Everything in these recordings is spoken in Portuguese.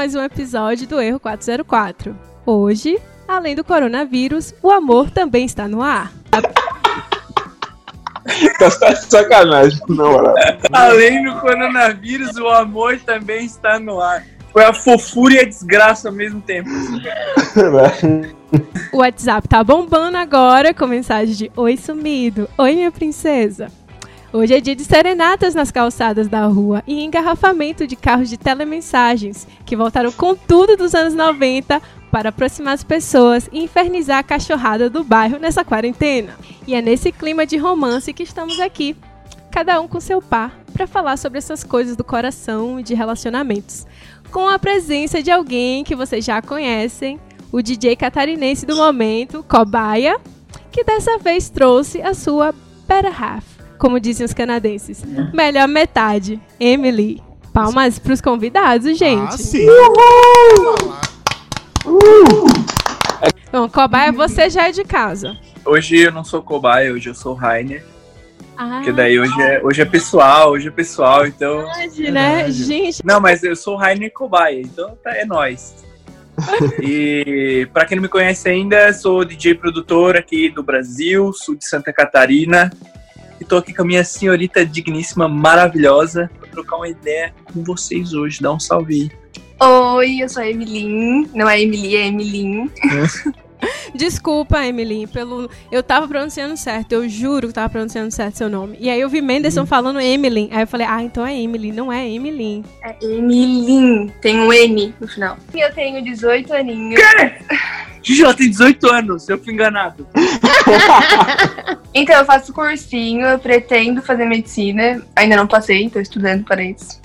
Mais um episódio do Erro 404. Hoje, além do coronavírus, o amor também está no ar. tá sacanagem, não, Além do coronavírus, o amor também está no ar. Foi a fofura e a desgraça ao mesmo tempo. o WhatsApp tá bombando agora com mensagem de Oi sumido, Oi minha princesa. Hoje é dia de serenatas nas calçadas da rua e engarrafamento de carros de telemensagens, que voltaram com tudo dos anos 90 para aproximar as pessoas e infernizar a cachorrada do bairro nessa quarentena. E é nesse clima de romance que estamos aqui, cada um com seu par, para falar sobre essas coisas do coração e de relacionamentos. Com a presença de alguém que vocês já conhecem, o DJ catarinense do momento, Cobaia, que dessa vez trouxe a sua better half como dizem os canadenses. Melhor metade, Emily. Palmas para os convidados, gente. Ah, sim. Uhul! Uhul! Bom, cobaia, você já é de casa. Hoje eu não sou cobaia, hoje eu sou Rainer. Ah. Porque daí hoje é, hoje é pessoal, hoje é pessoal, então. Verdade, né? É, gente. Não, mas eu sou Rainer Cobaia, então tá, é nós. e para quem não me conhece ainda, sou DJ produtor aqui do Brasil, sul de Santa Catarina. E tô aqui com a minha senhorita digníssima, maravilhosa, pra trocar uma ideia com vocês hoje. Dá um salve aí. Oi, eu sou a Emilin. Não é Emily, é Emilin. Desculpa, Emily, pelo. Eu tava pronunciando certo, eu juro que tava pronunciando certo seu nome. E aí eu vi Menderson hum. falando Emily. Aí eu falei, ah, então é Emily, não é Emily. É Emilin. Tem um M no final. Eu tenho 18 aninhos. Gigi, ela tem 18 anos, eu fui enganado. então, eu faço cursinho, eu pretendo fazer medicina. Ainda não passei, tô estudando para isso.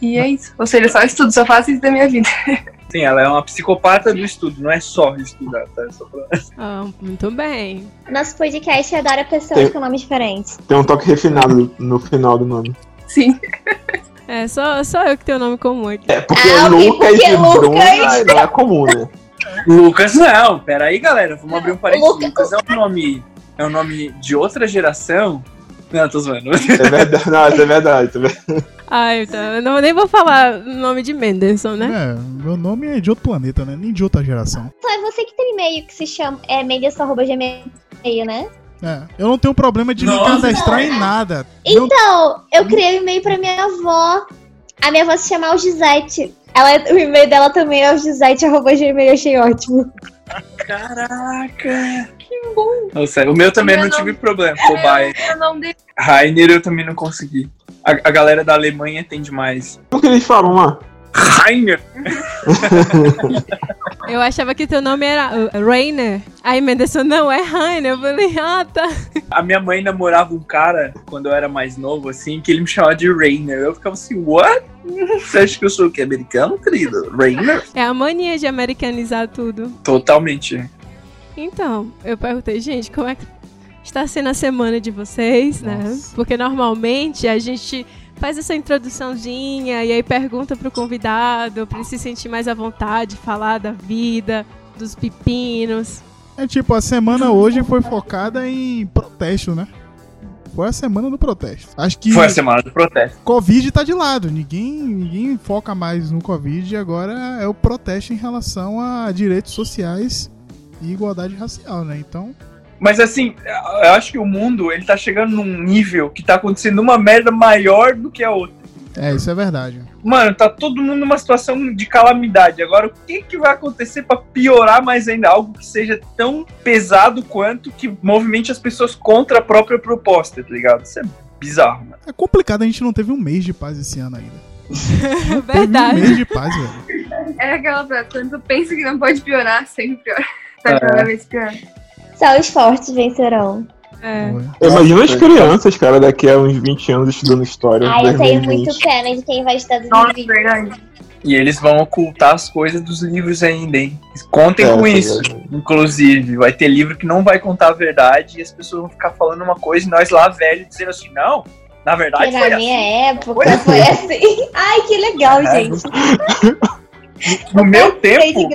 E é isso. Ou seja, só estudo, só faço isso da minha vida. Sim, ela é uma psicopata do estudo, não é só estudar, tá? É só pra... ah, muito bem. Nosso podcast adora pessoas tem, com nomes diferentes. Tem um toque refinado no final do nome. Sim. É, só, só eu que tenho o nome comum aqui. É, porque ah, Lucas porque e Lucas... Bruna não é comum, né? Lucas não, peraí, galera, vamos abrir um parênteses. Lucas, Lucas é um nome, é um nome de outra geração. Não, tô zoando. É verdade, não, é verdade. Ai, tá. Eu não, nem vou falar o nome de Menderson, né? É, meu nome é de outro planeta, né? Nem de outra geração. Só é você que tem e-mail que se chama é menderson.gmail, né? É, eu não tenho problema de Nossa. me cadastrar em nada. Então, eu criei um e-mail pra minha avó. A minha avó se chama Algisete. Ela, o e-mail dela também é algisete.gmail, achei ótimo. Caraca! Bom! Nossa, o meu também não tive problema, cobaia. Rainer eu também não consegui. A, a galera da Alemanha tem demais. Como que eles falam lá? Rainer! Eu achava que teu nome era uh, Rainer. Aí Menderson, não, é Rainer. Eu falei, ah, tá. A minha mãe namorava um cara, quando eu era mais novo, assim, que ele me chamava de Rainer. Eu ficava assim, what? Você acha que eu sou o que? Americano, querido? Rainer? É a mania de americanizar tudo. Totalmente. Então, eu perguntei, gente, como é que está sendo a semana de vocês, né? Nossa. né? Porque normalmente a gente faz essa introduçãozinha e aí pergunta pro convidado para ele se sentir mais à vontade, falar da vida, dos pepinos. É tipo, a semana hoje foi focada em protesto, né? Foi a semana do protesto. Acho que. Foi a semana do protesto. Covid tá de lado. Ninguém, ninguém foca mais no Covid. Agora é o protesto em relação a direitos sociais e igualdade racial, né? Então. Mas assim, eu acho que o mundo ele tá chegando num nível que tá acontecendo uma merda maior do que a outra. É, isso é verdade. Mano, tá todo mundo numa situação de calamidade. Agora, o que, que vai acontecer para piorar mais ainda? Algo que seja tão pesado quanto que movimente as pessoas contra a própria proposta, tá ligado? Isso é bizarro, mano. É complicado, a gente não teve um mês de paz esse ano ainda. verdade. um mês de paz, velho. É aquela frase, quando tu pensa que não pode piorar, sempre piora. Tá é. cada vez pior. Só os fortes vencerão. É. Imagina as crianças, cara, daqui a uns 20 anos estudando história. Ai, eu tenho muito pena de quem vai estudar 2020. Nossa, verdade. E eles vão ocultar as coisas dos livros ainda, hein? Contem é, com isso, é inclusive. Vai ter livro que não vai contar a verdade e as pessoas vão ficar falando uma coisa e nós lá velho dizendo assim, não, na verdade que foi na minha assim. época foi assim. Ai, que legal, é, gente. No, no meu tempo...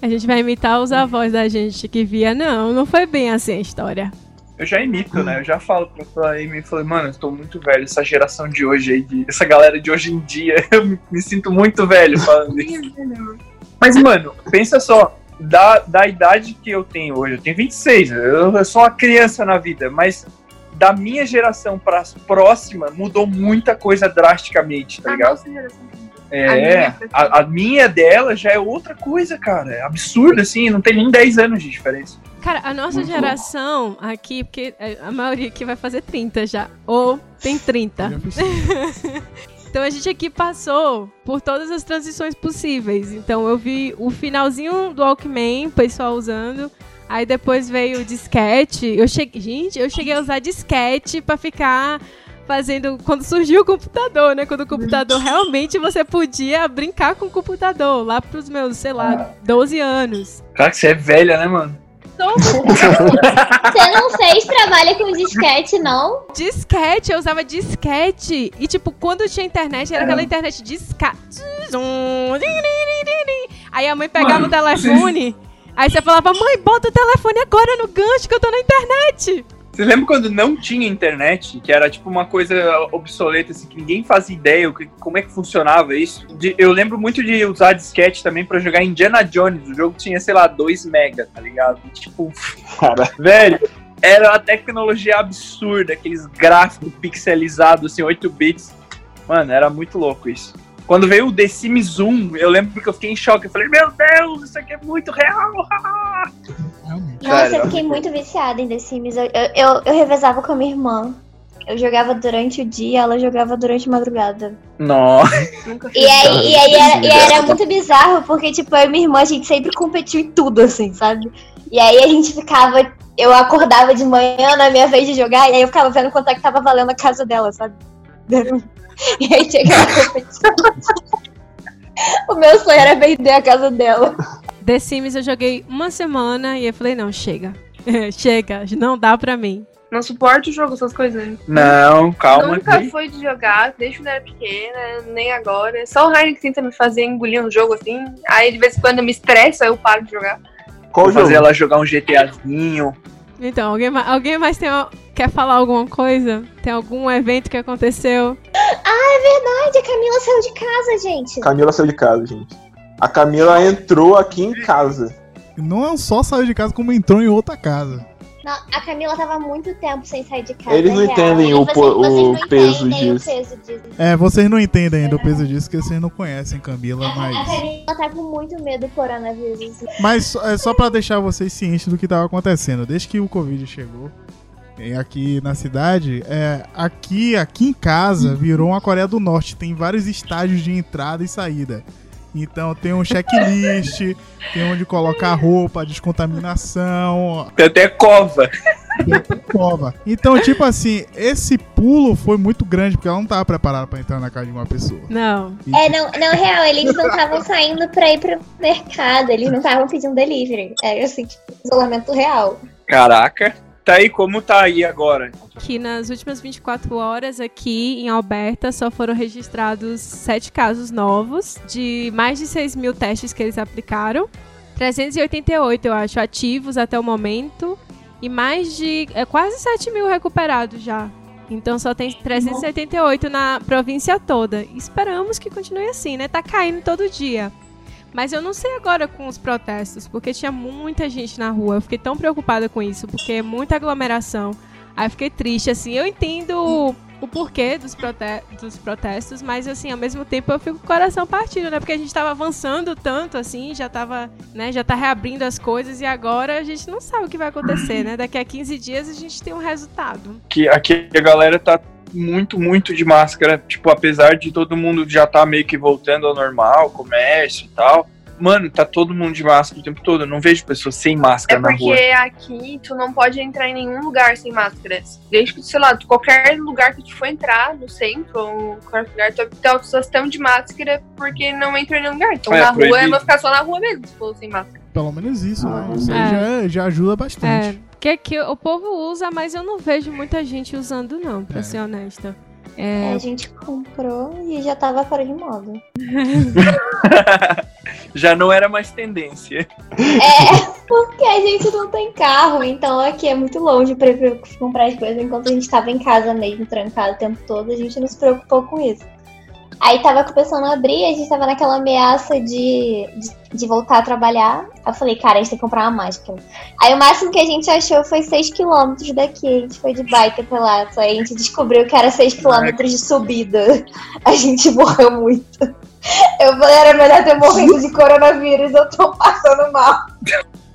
A gente vai imitar os avós da gente que via. Não, não foi bem assim a história. eu já imito, né? Eu já falo pra, pra Amy, falei, mano, eu tô muito velho, essa geração de hoje aí, de, essa galera de hoje em dia, eu me, me sinto muito velho falando isso. Mas, mano, pensa só, da, da idade que eu tenho hoje, eu tenho 26, eu, eu sou uma criança na vida, mas da minha geração pra próxima mudou muita coisa drasticamente, tá A ligado? nossa geração. É, minha foi- a, a minha dela já é outra coisa, cara. É absurdo, assim, não tem nem 10 anos de diferença. Cara, a nossa Muito geração aqui, porque é, a maioria aqui vai fazer 30 já, ou tem 30. Já fiz- Então a gente aqui passou por todas as transições possíveis. Então eu vi o finalzinho do Walkman, o pessoal usando. Aí depois veio o disquete. Eu cheguei, gente, eu cheguei a usar disquete pra ficar fazendo quando surgiu o computador, né? Quando o computador realmente você podia brincar com o computador, lá pros meus, sei lá, 12 anos. Cara, que você é velha, né, mano? Você não fez trabalho com disquete, não? disquete, eu usava disquete. E, tipo, quando tinha internet, era aquela internet disca... Aí a mãe pegava Mano, o telefone, aí você falava, mãe, bota o telefone agora no gancho que eu tô na internet. Você lembra quando não tinha internet? Que era tipo uma coisa obsoleta, assim, que ninguém fazia ideia que- como é que funcionava isso. De- eu lembro muito de usar disquete também pra jogar Indiana Jones. O jogo tinha, sei lá, 2 mega, tá ligado? E, tipo, Cara, velho, era uma tecnologia absurda, aqueles gráficos pixelizados, assim, 8 bits. Mano, era muito louco isso. Quando veio o The Sims 1, eu lembro que eu fiquei em choque. Eu falei, meu Deus, isso aqui é muito real. Realmente. Nossa, eu fiquei muito viciada em The Sims. Eu, eu, eu, eu revezava com a minha irmã. Eu jogava durante o dia, ela jogava durante a madrugada. Nossa. E aí, e aí era, e era muito bizarro, porque, tipo, eu e minha irmã, a gente sempre competiu em tudo, assim, sabe? E aí a gente ficava. Eu acordava de manhã na minha vez de jogar, e aí eu ficava vendo quanto é que tava valendo a casa dela, sabe? E aí tinha aquela competição. O meu sonho era vender a casa dela. The Sims eu joguei uma semana e eu falei, não, chega. chega, não dá pra mim. Não suporto o jogo, essas coisas. Não, calma. Nunca foi de jogar, desde quando eu era pequena, nem agora. Só o Rainer que tenta me fazer engolir um jogo assim. Aí de vez em quando eu me estresso, aí eu paro de jogar. qual Vou jogo? fazer ela jogar um GTAzinho. Então, alguém, ma- alguém mais tem, quer falar alguma coisa? Tem algum evento que aconteceu? Ai, a Camila saiu de casa, gente. Camila saiu de casa, gente. A Camila entrou aqui em casa. Não só saiu de casa, como entrou em outra casa. Não, a Camila tava muito tempo sem sair de casa. Eles não é real. entendem E o vocês- o não peso entendem disso. O peso disso. É, vocês não entendem ainda o peso disso, porque vocês não conhecem Camila, A mas. Camila tá com muito medo do coronavírus. Mas só- é só pra deixar vocês cientes do que tava acontecendo. Desde que o Covid chegou é, aqui na cidade, é, aqui, aqui em casa virou uma Coreia do Norte. Tem vários estágios de entrada e saída. Então tem um checklist, tem onde colocar roupa, descontaminação, Tem até cova. prova. Então, tipo assim, esse pulo foi muito grande, porque ela não tava preparada pra entrar na casa de uma pessoa. Não. E, É, não, não, real, eles não estavam saindo pra ir pro mercado, eles não estavam pedindo delivery. Era assim, tipo, isolamento real. Caraca. Tá aí, como tá aí agora? Que nas últimas 24 horas aqui em Alberta só foram registrados sete casos novos, de mais de 6 mil testes que eles aplicaram. 388, eu acho, ativos até o momento. E mais de é, quase 7 mil recuperados já. Então só tem 388 na província toda. Esperamos que continue assim, né? Tá caindo todo dia. Mas eu não sei agora com os protestos, porque tinha muita gente na rua. Eu fiquei tão preocupada com isso, porque é muita aglomeração. Aí eu fiquei triste, assim. Eu entendo o porquê dos, prote dos protestos, mas, assim, ao mesmo tempo eu fico com o coração partido, né? Porque a gente tava avançando tanto, assim, já tava, né? Já tá reabrindo as coisas e agora a gente não sabe o que vai acontecer, né? Daqui a 15 dias a gente tem um resultado. Que aqui a galera tá muito, muito de máscara. Tipo, apesar de todo mundo já tá meio que voltando ao normal, comércio e tal. Mano, tá todo mundo de máscara o tempo todo. Eu não vejo pessoas sem É máscara na porque rua. aqui tu não pode entrar em nenhum lugar sem máscara. Desde que, sei lá, tu- qualquer lugar que tu for entrar, no centro ou qualquer lugar, tu, tu, as pessoas estão de máscara porque não entram em nenhum lugar. Então É, na rua proibido. é pra ficar só na rua mesmo, se for sem máscara. pelo menos isso, né? Isso aí É. já, já ajuda É, bastante. porque aqui o povo usa, mas eu não vejo muita gente usando, não, pra É. ser honesta. É, A gente comprou e já tava fora de moda. Já não era mais tendência. É, porque a gente não tem carro, então aqui é muito longe pra comprar as coisas. Enquanto a gente tava em casa mesmo, trancado o tempo todo, a gente não se preocupou com isso. Aí tava começando a abrir, a gente tava naquela ameaça de, de, de voltar a trabalhar. Eu falei, cara, a gente tem que comprar uma máscara. Aí o máximo que a gente achou foi 6km daqui. A gente foi de bike até lá. Só aí a gente descobriu que era 6km de subida. A gente morreu muito. Eu falei, era melhor ter morrido de coronavírus, eu tô passando mal.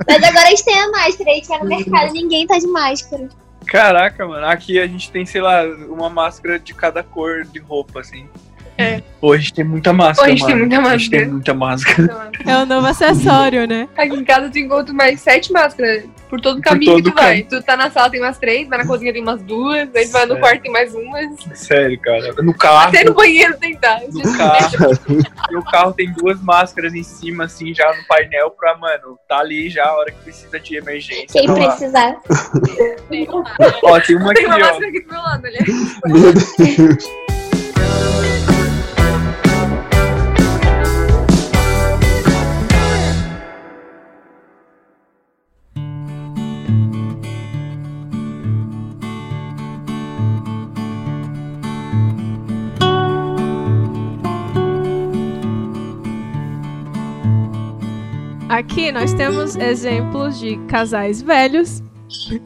Mas agora a gente tem a máscara, a gente vai no mercado e ninguém tá de máscara. Caraca, mano. Aqui a gente tem, sei lá, uma máscara de cada cor de roupa, assim. É. Pô, a gente tem muita máscara, Pô, a gente tem mano. muita A gente tem máscara. muita máscara. é o novo acessório, né? Aqui em casa tu encontra mais sete máscaras. Por todo Por caminho todo que tu vai. Tu tá na sala tem umas três, vai na cozinha tem umas duas, aí tu vai no quarto tem mais umas. Sério, cara. No carro. Até no banheiro tem tá. No carro. no carro tem duas máscaras em cima, assim, já no painel pra, mano, tá ali já a hora que precisa de emergência. Quem Tá lá. precisar. Ó, tem uma Tem aqui, uma ó. máscara aqui do meu lado, olha. Meu Deus. Aqui nós temos exemplos de casais velhos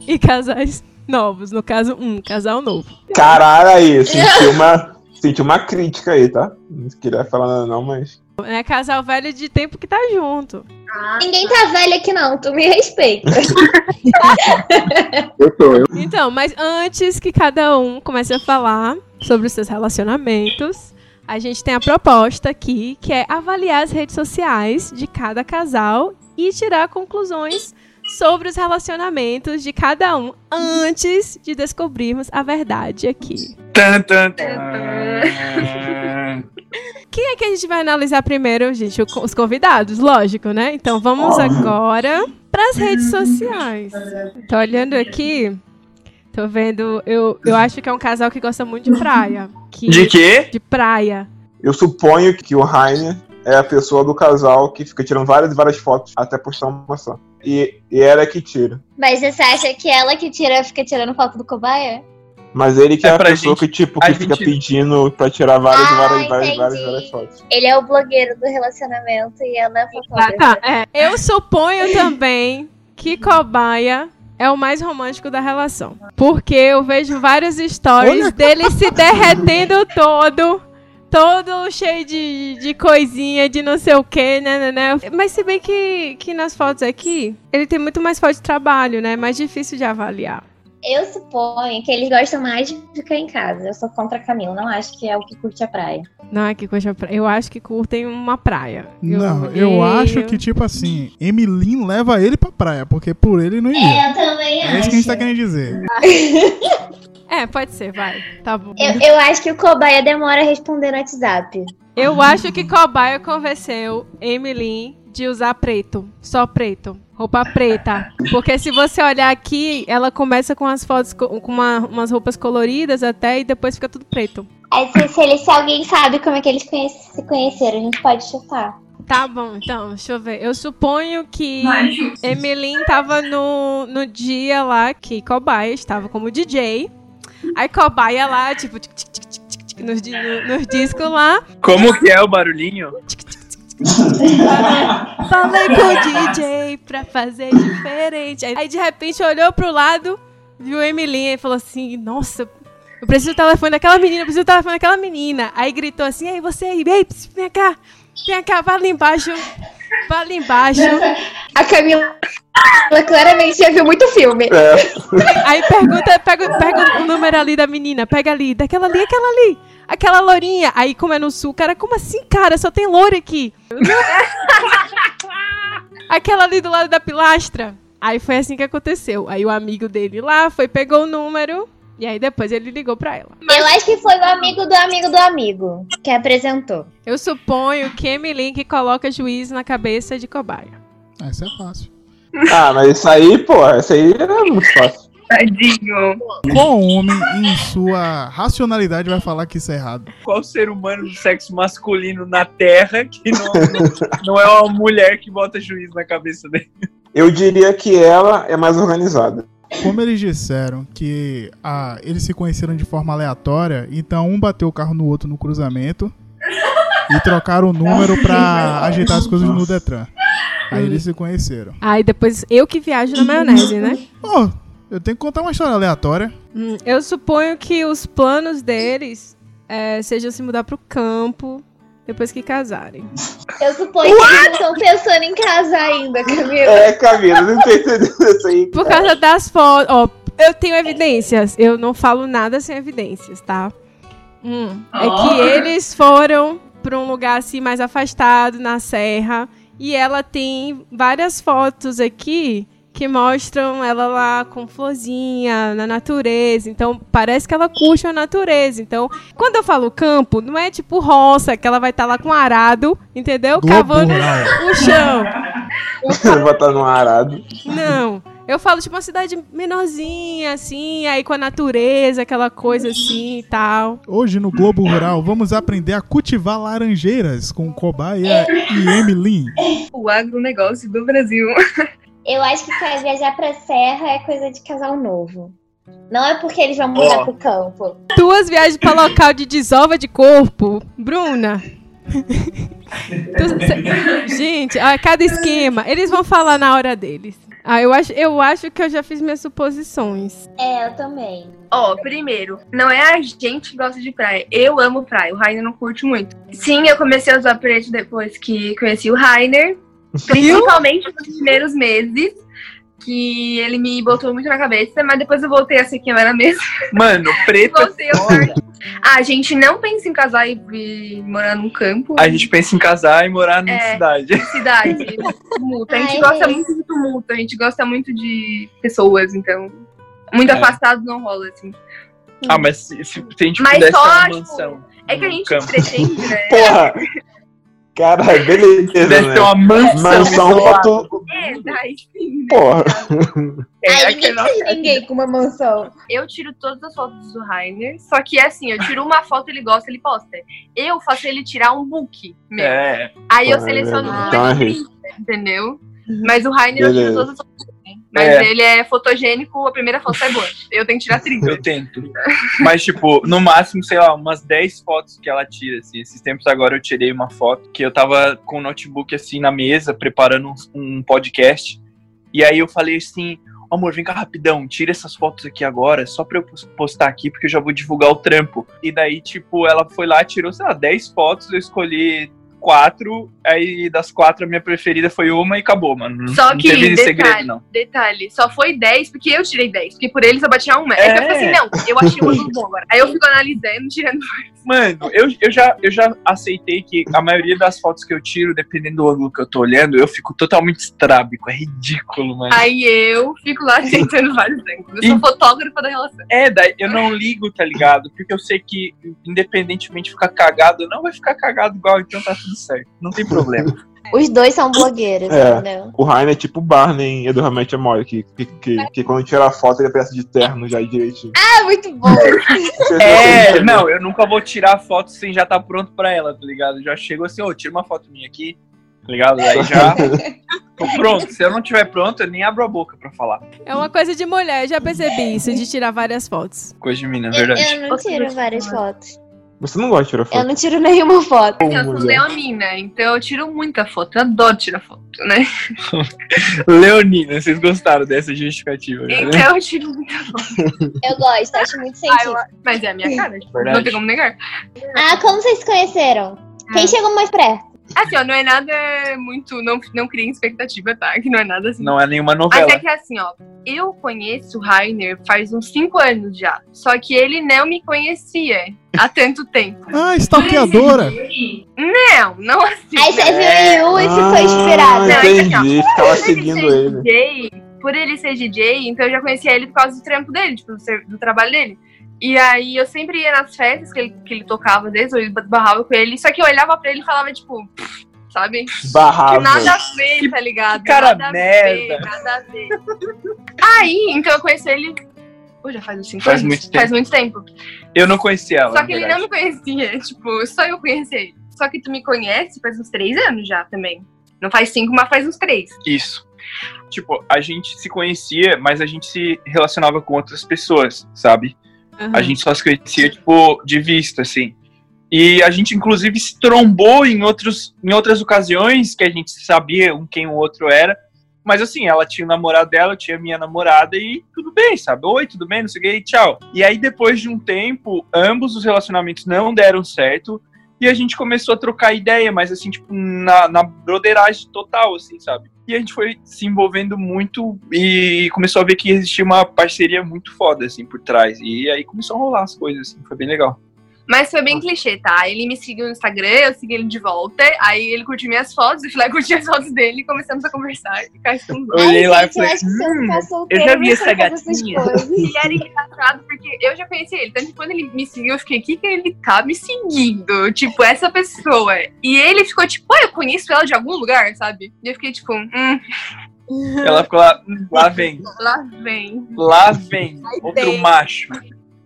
e casais novos. No caso, um casal novo. Caralho aí, senti uma, senti uma crítica aí, tá? Não queria falar nada não, mas... É casal velho de tempo que tá junto. Ninguém tá velho aqui não, tu me respeita. Eu tô, eu. Então, mas antes que cada um comece a falar sobre os seus relacionamentos, a gente tem a proposta aqui, que é avaliar as redes sociais de cada casal e tirar conclusões sobre os relacionamentos de cada um antes de descobrirmos a verdade aqui. Tan, tan, tan. Quem é que a gente vai analisar primeiro, gente? Os convidados, lógico, né? Então vamos agora para as redes sociais. Tô olhando aqui, tô vendo. Eu, eu acho que é um casal que gosta muito de praia. Que, De quê? de praia. Eu suponho que o Rainer é a pessoa do casal que fica tirando várias e várias fotos até postar uma só. E, e ela é que tira. Mas você acha que ela que tira, fica tirando foto do cobaia? Mas ele que É é, a pessoa gente- que, tipo, que fica gente- pedindo pra tirar várias, Ah, várias, várias, várias, várias fotos. Ele é o blogueiro do relacionamento e ela é a Ah, fotógrafa. tá. É. Eu suponho também que cobaia é o mais romântico da relação. Porque eu vejo vários stories Olha. dele se derretendo todo. Todo cheio de, de coisinha, de não sei o que, né, né, né. Mas se bem que, que nas fotos aqui, ele tem muito mais foto de trabalho, né? Mais difícil de avaliar. Eu suponho que eles gostam mais de ficar em casa. Eu sou contra a Camila, não acho que é o que curte a praia. Não é que coisa pra... Eu acho que curtem uma praia. Não, eu olhei, acho que, tipo assim, Emilin leva ele pra praia, porque por ele não iria. eu também É isso que a gente tá querendo dizer. É, pode ser, vai. Tá bom. Eu, eu acho que o cobaia demora a responder no WhatsApp. Eu acho que Cobaia convenceu Emily de usar preto. Só preto. Roupa preta. Porque se você olhar aqui, ela começa com as fotos co- com uma- umas roupas coloridas até e depois fica tudo preto. Aí se, se, ele- se alguém sabe como é que eles conhece- se conheceram, a gente pode chutar. Tá bom, então, deixa eu ver. Eu suponho que Emeline tava no, no dia lá que Cobaia estava como DJ. Aí Cobaia lá, tipo, tic, tic, tic, nos, no- nos discos lá. Como que é o barulhinho? Falei com o DJ pra fazer diferente. Aí, de repente olhou pro lado, viu Emilinha e falou assim: Nossa, eu preciso do telefone daquela menina, eu preciso do telefone daquela menina. Aí gritou assim: Ei, você aí, ei, ps, vem cá, vem cá, vai ali embaixo, vai ali embaixo. A Camila ela claramente já viu muito filme. É, Aí pergunta, pega, pega o número ali da menina, pega ali, daquela ali, aquela ali. Aquela lourinha. Aí, como é no sul, cara, como assim, cara? Só tem loura aqui. aquela ali do lado da pilastra. Aí foi assim que aconteceu. Aí o amigo dele lá foi, pegou o número. E aí depois ele ligou pra ela. Eu acho que foi o amigo do amigo do amigo que apresentou. Eu suponho que Emily que coloca juiz na cabeça de cobaia. Ah, Isso é fácil. Ah, mas isso aí, pô, isso aí é muito fácil. Tadinho. Qual homem, em sua racionalidade, vai falar que isso é errado? Qual ser humano do sexo masculino na Terra que não, não, não é uma mulher que bota juiz na cabeça dele? Eu diria que ela é mais organizada. Como eles disseram que ah, eles se conheceram de forma aleatória, então um bateu o carro no outro no cruzamento e trocaram o número pra ajeitar as coisas no Detran. Aí eles se conheceram. Aí depois eu que viajo na maionese, né? Ó, eu tenho que contar uma história aleatória. Hum, eu suponho que os planos deles é, sejam se mudar pro campo depois que casarem. Eu suponho que eles estão pensando em casar ainda, Camila. É, Camila, não tô entendendo isso aí. Por causa das fotos. Ó, eu tenho evidências. Eu não falo nada sem evidências, tá? Hum, é que eles foram pra um lugar assim mais afastado, na serra. E ela tem várias fotos aqui que mostram ela lá com florzinha na natureza. Então, parece que ela curte a natureza. Então, quando eu falo campo, não é tipo roça, que ela vai estar lá com arado, entendeu? Globo Cavando o chão. Botar no arado. Não. Eu falo tipo uma cidade menorzinha, assim, aí com a natureza, aquela coisa assim e tal. Hoje no Globo Rural vamos aprender a cultivar laranjeiras com Cobaia e Emily. O agronegócio do Brasil. Eu acho que pra viajar pra serra é coisa de casal novo. Não é porque eles vão mudar Ó. pro campo. Duas viagens pra local de desova de corpo. Bruna. Tu- cê- Gente, ó, cada esquema. Eles vão falar na hora deles. Ah, eu acho, eu acho que eu já fiz minhas suposições. É, eu também. Ó, primeiro, não é a gente que gosta de praia. Eu amo praia. O Rainer não curte muito. Sim, eu comecei a usar preto depois que conheci o Rainer. Principalmente nos primeiros meses. Que ele me botou muito na cabeça, mas depois eu voltei a ser quem eu era mesmo. Mano, preto Voltei a. Ah, a gente não pensa em casar e, e morar num campo. A gente pensa em casar e morar numa É. cidade. cidade, tumulto. A gente Ai, gosta é. muito de tumulto, a gente gosta muito de pessoas, então. Muito É. afastado não rola, assim. Ah, mas se, se, a gente Mas pudesse ter só, uma tipo, mansão. É que a no gente campo. pretende, né? Porra! Caralho, beleza, Pudesse né? ter uma mansão. Mansão pra tu. É, daí sim. né? Porra. É, Aí é ninguém não- de ninguém com uma mansão. Eu tiro todas as fotos do Rainer, só que é assim, eu tiro uma foto, ele gosta, ele posta. Eu faço ele tirar um book meu. É. Aí eu Pô, seleciono é um Então é entendeu? Mas o Rainer eu tiro Beleza. todas as fotos. Mas É. ele é fotogênico, a primeira foto é boa. Eu tenho que tirar 30. Eu tento. Mas, tipo, no máximo, sei lá, umas 10 fotos que ela tira, assim. Esses tempos agora eu tirei uma foto que eu tava com o notebook, assim, na mesa, preparando um, um podcast. E aí eu falei assim, amor, vem cá rapidão, tira essas fotos aqui agora, só pra eu pos- postar aqui, porque eu já vou divulgar o trampo. E daí, tipo, ela foi lá, tirou, sei lá, 10 fotos, eu escolhi quatro, aí das quatro a minha preferida foi uma e acabou, mano. Só não que, detalhe, segredo, não. detalhe, só foi 10 porque eu tirei 10. Porque por eles eu bati a uma. É, que eu É. falei assim, não, eu achei o ângulo bom agora. Aí eu fico analisando, tirando. Mano, eu, eu, já, eu já aceitei que a maioria das fotos que eu tiro, dependendo do ângulo que eu tô olhando, eu fico totalmente estrábico. É ridículo, mano. Aí eu fico lá tentando vários ângulos. Eu sou fotógrafa da relação. É, daí eu não ligo, tá ligado? Porque eu sei que, independentemente de ficar cagado, não vai ficar cagado igual, então tá tudo certo. Não tem problema. Os dois são blogueiros, É. entendeu? O Rainer é tipo o Barney em Educamente Amor, que, que, que, que quando tira a foto ele aparece de terno já direitinho. Ah, muito bom. É, não, eu nunca vou tirar a foto sem já tá pronto pra ela, tá ligado? Já chego assim, ô, tira uma foto minha aqui, tá ligado? Aí já tô pronto. Se eu não tiver pronto, eu nem abro a boca pra falar. É uma coisa de mulher, eu já percebi isso, de tirar várias fotos. Coisa de mina, é Eu, verdade. eu não tiro várias fotos. Você não gosta de tirar Eu foto? não tiro nenhuma foto. Eu sou mulher. leonina, então eu tiro muita foto. Eu adoro tirar foto, né? Leonina, vocês gostaram dessa justificativa, né? Então eu tiro muita Eu gosto, acho muito Ah, sentido. eu- Mas é a minha cara, tipo, Verdade. não tem como negar. Ah, como vocês se conheceram? Quem Ah. chegou mais perto? Assim, ó, não é nada muito. Não, não criem expectativa, tá? Que não é nada assim. Não é nenhuma novela. é que assim, ó, eu conheço o Rainer faz uns 5 anos já. Só que ele não me conhecia há tanto tempo. Ah, stalkeadora. Não, não assim. Aí você né? viu o Yu e ficou inspirado. Ah, Não, é que assim, ó, entendi. Ficava Por ele seguindo ser ele. DJ, por ele ser DJ, então eu já conhecia ele por causa do trampo dele, tipo, do, ser- do trabalho dele. E aí eu sempre ia nas festas que ele, que ele tocava desde, eu barrava com ele, só que eu olhava pra ele e falava, tipo, sabe? Que Barrava. nada a ver, tá ligado? que cara nada merda. A ver, nada a ver. Aí, então eu conheci ele Ou já faz uns 5 Faz anos? muito tempo. Faz muito tempo. Eu não conhecia ela. Só que ele verdade. não me conhecia, tipo, só eu conhecia ele. Só que tu me conhece faz uns 3 anos já também. Não faz 5, mas faz uns 3. Isso. Tipo, a gente se conhecia, mas a gente se relacionava com outras pessoas, sabe? Aham. A gente só se conhecia, tipo, de vista, assim. E a gente, inclusive, se trombou em, outros, em outras ocasiões que a gente sabia um quem o outro era. Mas, assim, ela tinha o namorado dela, eu tinha a minha namorada e tudo bem, sabe? Oi, tudo bem? Não sei o que, e tchau. E aí, depois de um tempo, ambos os relacionamentos não deram certo. E a gente começou a trocar ideia, mas assim, tipo, na, na broderagem total, assim, sabe? E a gente foi se envolvendo muito e começou a ver que existia uma parceria muito foda, assim, por trás. E aí começou a rolar as coisas, assim, foi bem legal. Mas foi bem clichê, tá? Ele me seguiu no Instagram, eu segui ele de volta. Aí ele curtiu minhas fotos, eu fui lá curtir as fotos dele e começamos a conversar e ficar Eu olhei lá e falei, eu hum, eu já vi essa gatinha. E era engraçado porque eu já conheci ele. Tanto que quando ele me seguiu, eu fiquei, o que, que ele tá me seguindo? Tipo, essa pessoa. E ele ficou tipo, ah, eu conheço ela de algum lugar, sabe? E eu fiquei tipo, hum, ela ficou lá, "Hum, lá vem, lá vem. lá vem, outro macho.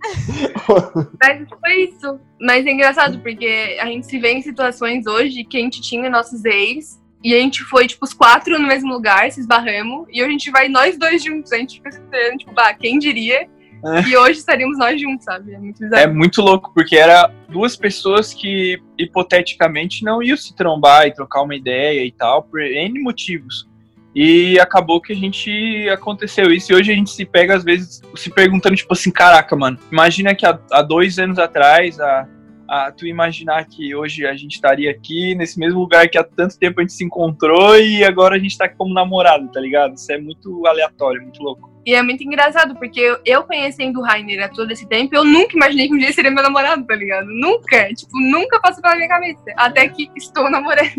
Mas foi isso. Mas é engraçado porque a gente se vê em situações hoje que a gente tinha nossos ex. E a gente foi, tipo, os quatro no mesmo lugar, se esbarramos. E a gente vai nós dois juntos. A gente fica esperando, tipo, bah, quem diria? É. E hoje estaríamos nós juntos, sabe? É muito. É muito louco, porque era duas pessoas que, hipoteticamente, não iam se trombar e trocar uma ideia e tal, por N motivos. E acabou que a gente aconteceu isso. E hoje a gente se pega, às vezes, se perguntando, tipo assim, caraca, mano, imagina que há, há dois anos atrás, a, a, tu imaginar que hoje a gente estaria aqui, nesse mesmo lugar que há tanto tempo a gente se encontrou e agora a gente tá aqui como namorado, tá ligado? Isso é muito aleatório, muito louco. E é muito engraçado, porque eu, eu conhecendo o Rainer há todo esse tempo, eu nunca imaginei que um dia seria meu namorado, tá ligado? Nunca. Tipo, nunca passou pela minha cabeça. Até que estou namorando.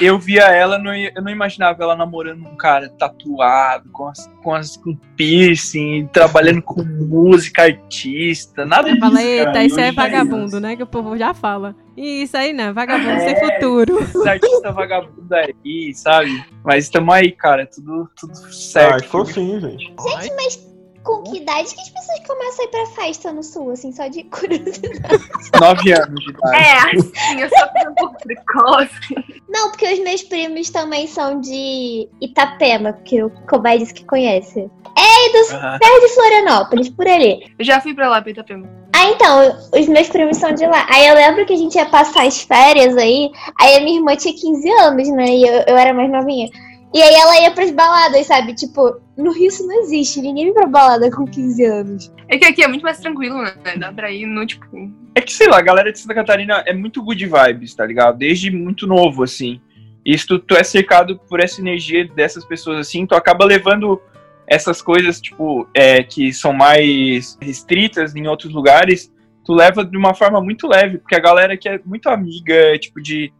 Eu via ela, não eu não imaginava ela namorando um cara tatuado, com as, com as com piercing, trabalhando com música, artista, nada Eu disso. falei, cara. eita, isso é vagabundo, né? Que o povo já fala. E isso aí, né? Vagabundo sem futuro. Esses artistas vagabundos aí, sabe? Mas estamos aí, cara, tudo, tudo certo. fofinho, gente. Gente, mas com que idade que as pessoas começam a ir pra festa no sul, assim, só de curiosidade? Nove anos de idade. É, assim, eu sou um pouco precoce. Não, porque os meus primos também são de Itapema, porque o Cobai disse que conhece. É de Florianópolis, por ali. Eu já fui pra lá, pra Itapema. Ah, então, os meus primos são de lá. Aí eu lembro que a gente ia passar as férias aí, aí a minha irmã tinha 15 anos, né? E eu, eu era mais novinha. E aí ela ia pras baladas, sabe? Tipo, no Rio isso não existe. Ninguém vai pra balada com 15 anos. É que aqui é muito mais tranquilo, né? Dá pra ir no, tipo... É que, sei lá, a galera de Santa Catarina é muito good vibes, tá ligado? Desde muito novo, assim. E se tu, tu é cercado por essa energia dessas pessoas, assim, tu acaba levando essas coisas, tipo, é, que são mais restritas em outros lugares, tu leva de uma forma muito leve, porque a galera que é muito amiga, tipo, de.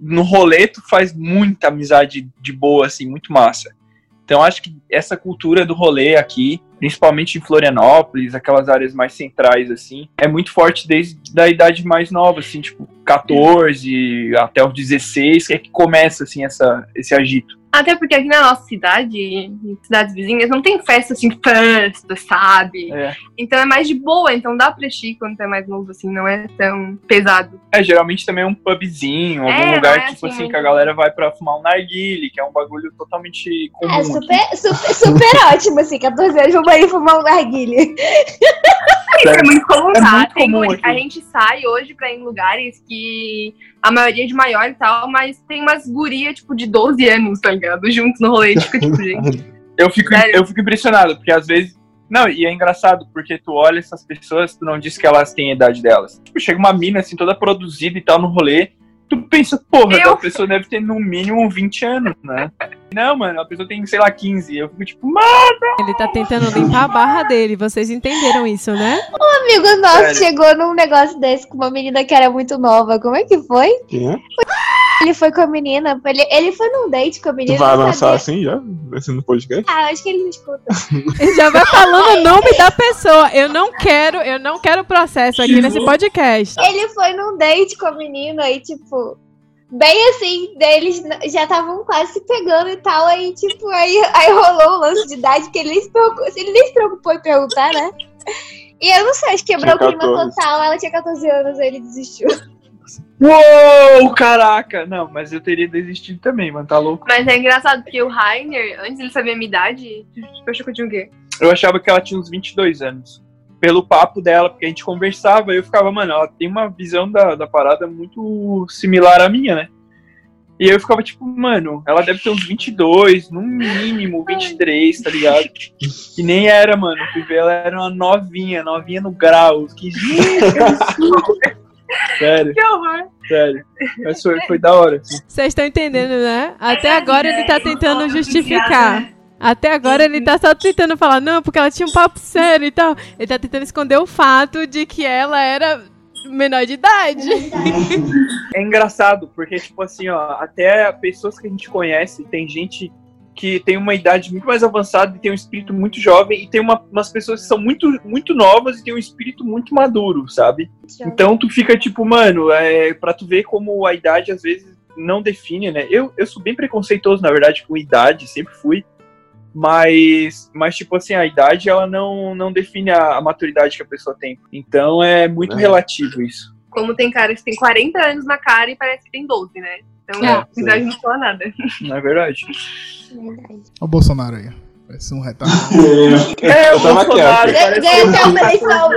No rolê, tu faz muita amizade de boa, assim, muito massa. Então, acho que essa cultura do rolê aqui, principalmente em Florianópolis, aquelas áreas mais centrais, assim, é muito forte desde a idade mais nova, assim, tipo, 14 até os 16, que é que começa, assim, essa, esse agito. Até porque aqui na nossa cidade, em cidades vizinhas, não tem festa assim, festa, sabe? É. Então é mais de boa, então dá pra ir quando tu é mais novo, assim, não é tão pesado. É, geralmente também é um pubzinho, algum É, lugar, é tipo assim, assim, muito- que a galera vai pra fumar um narguile, que é um bagulho totalmente comum. É super, super, super ótimo, assim, 14 anos vamos aí fumar um narguilha. Isso é muito comum, É tá? muito Tem comum aqui. a gente sai hoje pra ir em lugares que a maioria é de maior e tal, mas tem umas gurias, tipo, de 12 anos, tá ligado? Juntos no rolê, fica tipo, gente. Eu fico, Sério? eu fico impressionado, porque às vezes. Não, e é engraçado, porque tu olha essas pessoas, tu não diz que elas têm a idade delas. Tipo, chega uma mina assim, toda produzida e tal no rolê. Tu pensa, porra, Eu? a pessoa deve ter no mínimo 20 anos, né? Não, mano, a pessoa tem, sei lá, 15. Eu fico tipo, mano. Ele tá tentando limpar a barra dele. Vocês entenderam isso, né? Um amigo nosso Sério? chegou num negócio desse com uma menina que era muito nova. Como é que foi? Quem é? Ele foi com a menina, ele, ele foi num date com a menina. Tu vai lançar assim já? Assim no podcast? Ah, acho que ele não escuta. Ele já vai falando o nome da pessoa. Eu não quero, eu não quero processo aqui nesse podcast. Ele foi num date com a menina e, tipo, bem assim, deles já estavam quase se pegando e tal, aí tipo, aí, aí rolou um lance de idade que ele nem se preocupou, ele nem se preocupou em perguntar, né? E eu não sei, acho que quebrou o clima 14. total, ela tinha 14 anos, aí ele desistiu. Uou, caraca! Não, mas eu teria desistido também, mano, tá louco? Mas é engraçado, porque o Rainer, antes ele sabia a minha idade, tipo, achou que eu tinha o quê? Eu achava que ela tinha uns 22 anos. Pelo papo dela, porque a gente conversava, eu ficava, mano, ela tem uma visão da, da parada muito similar à minha, né? E eu ficava tipo, mano, ela deve ter uns 22, no mínimo 23, tá ligado? Que nem era, mano. Fui ver, ela era uma novinha, novinha no grau. Que Sério, Que horror! sério. Mas foi, foi da hora. assim. Vocês estão entendendo, né? Até agora ele tá tentando justificar. Até agora ele tá só tentando falar, não, porque ela tinha um papo sério e tal. Ele tá tentando esconder o fato de que ela era menor de idade. É engraçado, porque, tipo assim, ó, até pessoas que a gente conhece, tem gente que tem uma idade muito mais avançada e tem um espírito muito jovem, e tem uma- umas pessoas que são muito, muito novas e tem um espírito muito maduro, sabe? Então tu fica tipo, mano, é, pra tu ver como a idade às vezes não define, né? Eu, eu sou bem preconceituoso, na verdade, com idade, sempre fui. Mas, mas tipo assim, a idade ela não, não define a, a maturidade que a pessoa tem. Então é muito É. relativo isso. Como tem cara que tem 40 anos na cara e parece que tem 12, né? Então, É. a não fala nada. Não é verdade? Olha o Bolsonaro aí. Vai ser um retardo. É, Eu o tava Bolsonaro, eu- uma eleição.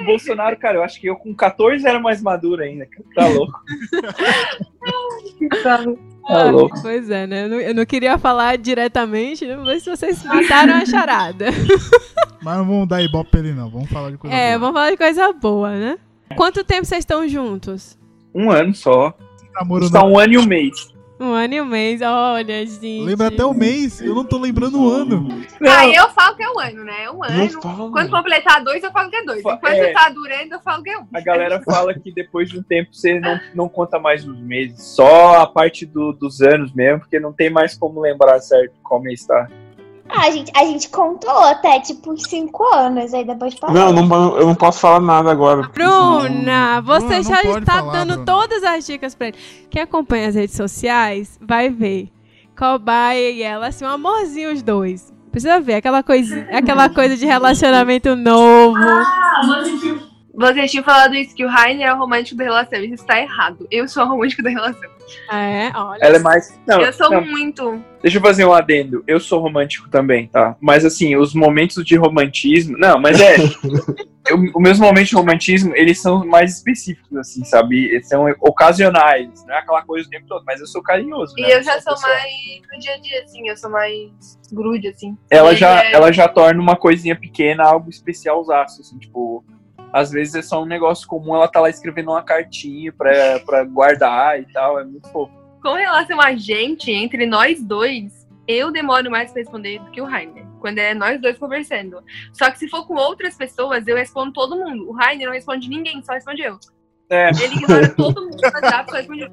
O Bolsonaro, cara, eu acho que eu com 14 era mais maduro ainda. Tá louco. Tá louco. Pois é, né? Eu não, eu não queria falar diretamente, né? Mas vocês mataram a charada. Mas não vamos dar ibope pra ele, não. Vamos falar de coisa É, boa. vamos falar de coisa boa, né? Quanto tempo vocês estão juntos? Um ano só. Namoro Está não. um ano e um mês. Um ano e um mês, olha, gente. Lembra até o mês. Eu não tô lembrando o ano. Aí eu falo que é um ano, né? É um Não ano. Quando completar dois, eu falo que é dois. Enquanto é. tá durando, eu falo que é um. A galera fala que depois de um tempo você não, não conta mais os meses. Só a parte do- dos anos mesmo, porque não tem mais como lembrar certo qual mês tá. Ah, a gente, a gente contou até tipo 5 anos, aí depois parou. Não, não, eu não posso falar nada agora. Bruna, você Bruna, já está falar, dando Bruna. todas as dicas pra ele. Quem acompanha as redes sociais vai ver. Cobaia e ela, assim, um amorzinho os dois. Precisa ver, aquela coisa, aquela coisa de relacionamento novo. Vocês tinham falado isso, que o Rainer é o romântico da relação. Isso está errado. Eu sou a romântica da relação. É, olha. Ela é mais. Não, eu sou não, muito. deixa eu fazer um adendo. Eu sou romântico também, tá? Mas assim, os momentos de romantismo. Não, mas é. eu- os meus momentos de romantismo, eles são mais específicos, assim, sabe? Eles são ocasionais, não é aquela coisa o tempo todo, mas eu sou carinhoso. E né? eu já sou pessoa- mais no dia a dia, assim. Eu sou mais grude, assim. ela E já, é- ela já torna uma coisinha pequena algo especialzaço, assim, tipo, às vezes é só um negócio comum, ela tá lá escrevendo uma cartinha pra, pra guardar e tal, é muito fofo. Com relação a gente, entre nós dois, eu demoro mais pra responder do que o Rainer. Quando é nós dois conversando. Só que se for com outras pessoas, eu respondo todo mundo. O Rainer não responde ninguém, só responde eu. É, Ele ignora todo mundo no WhatsApp, só responde eu.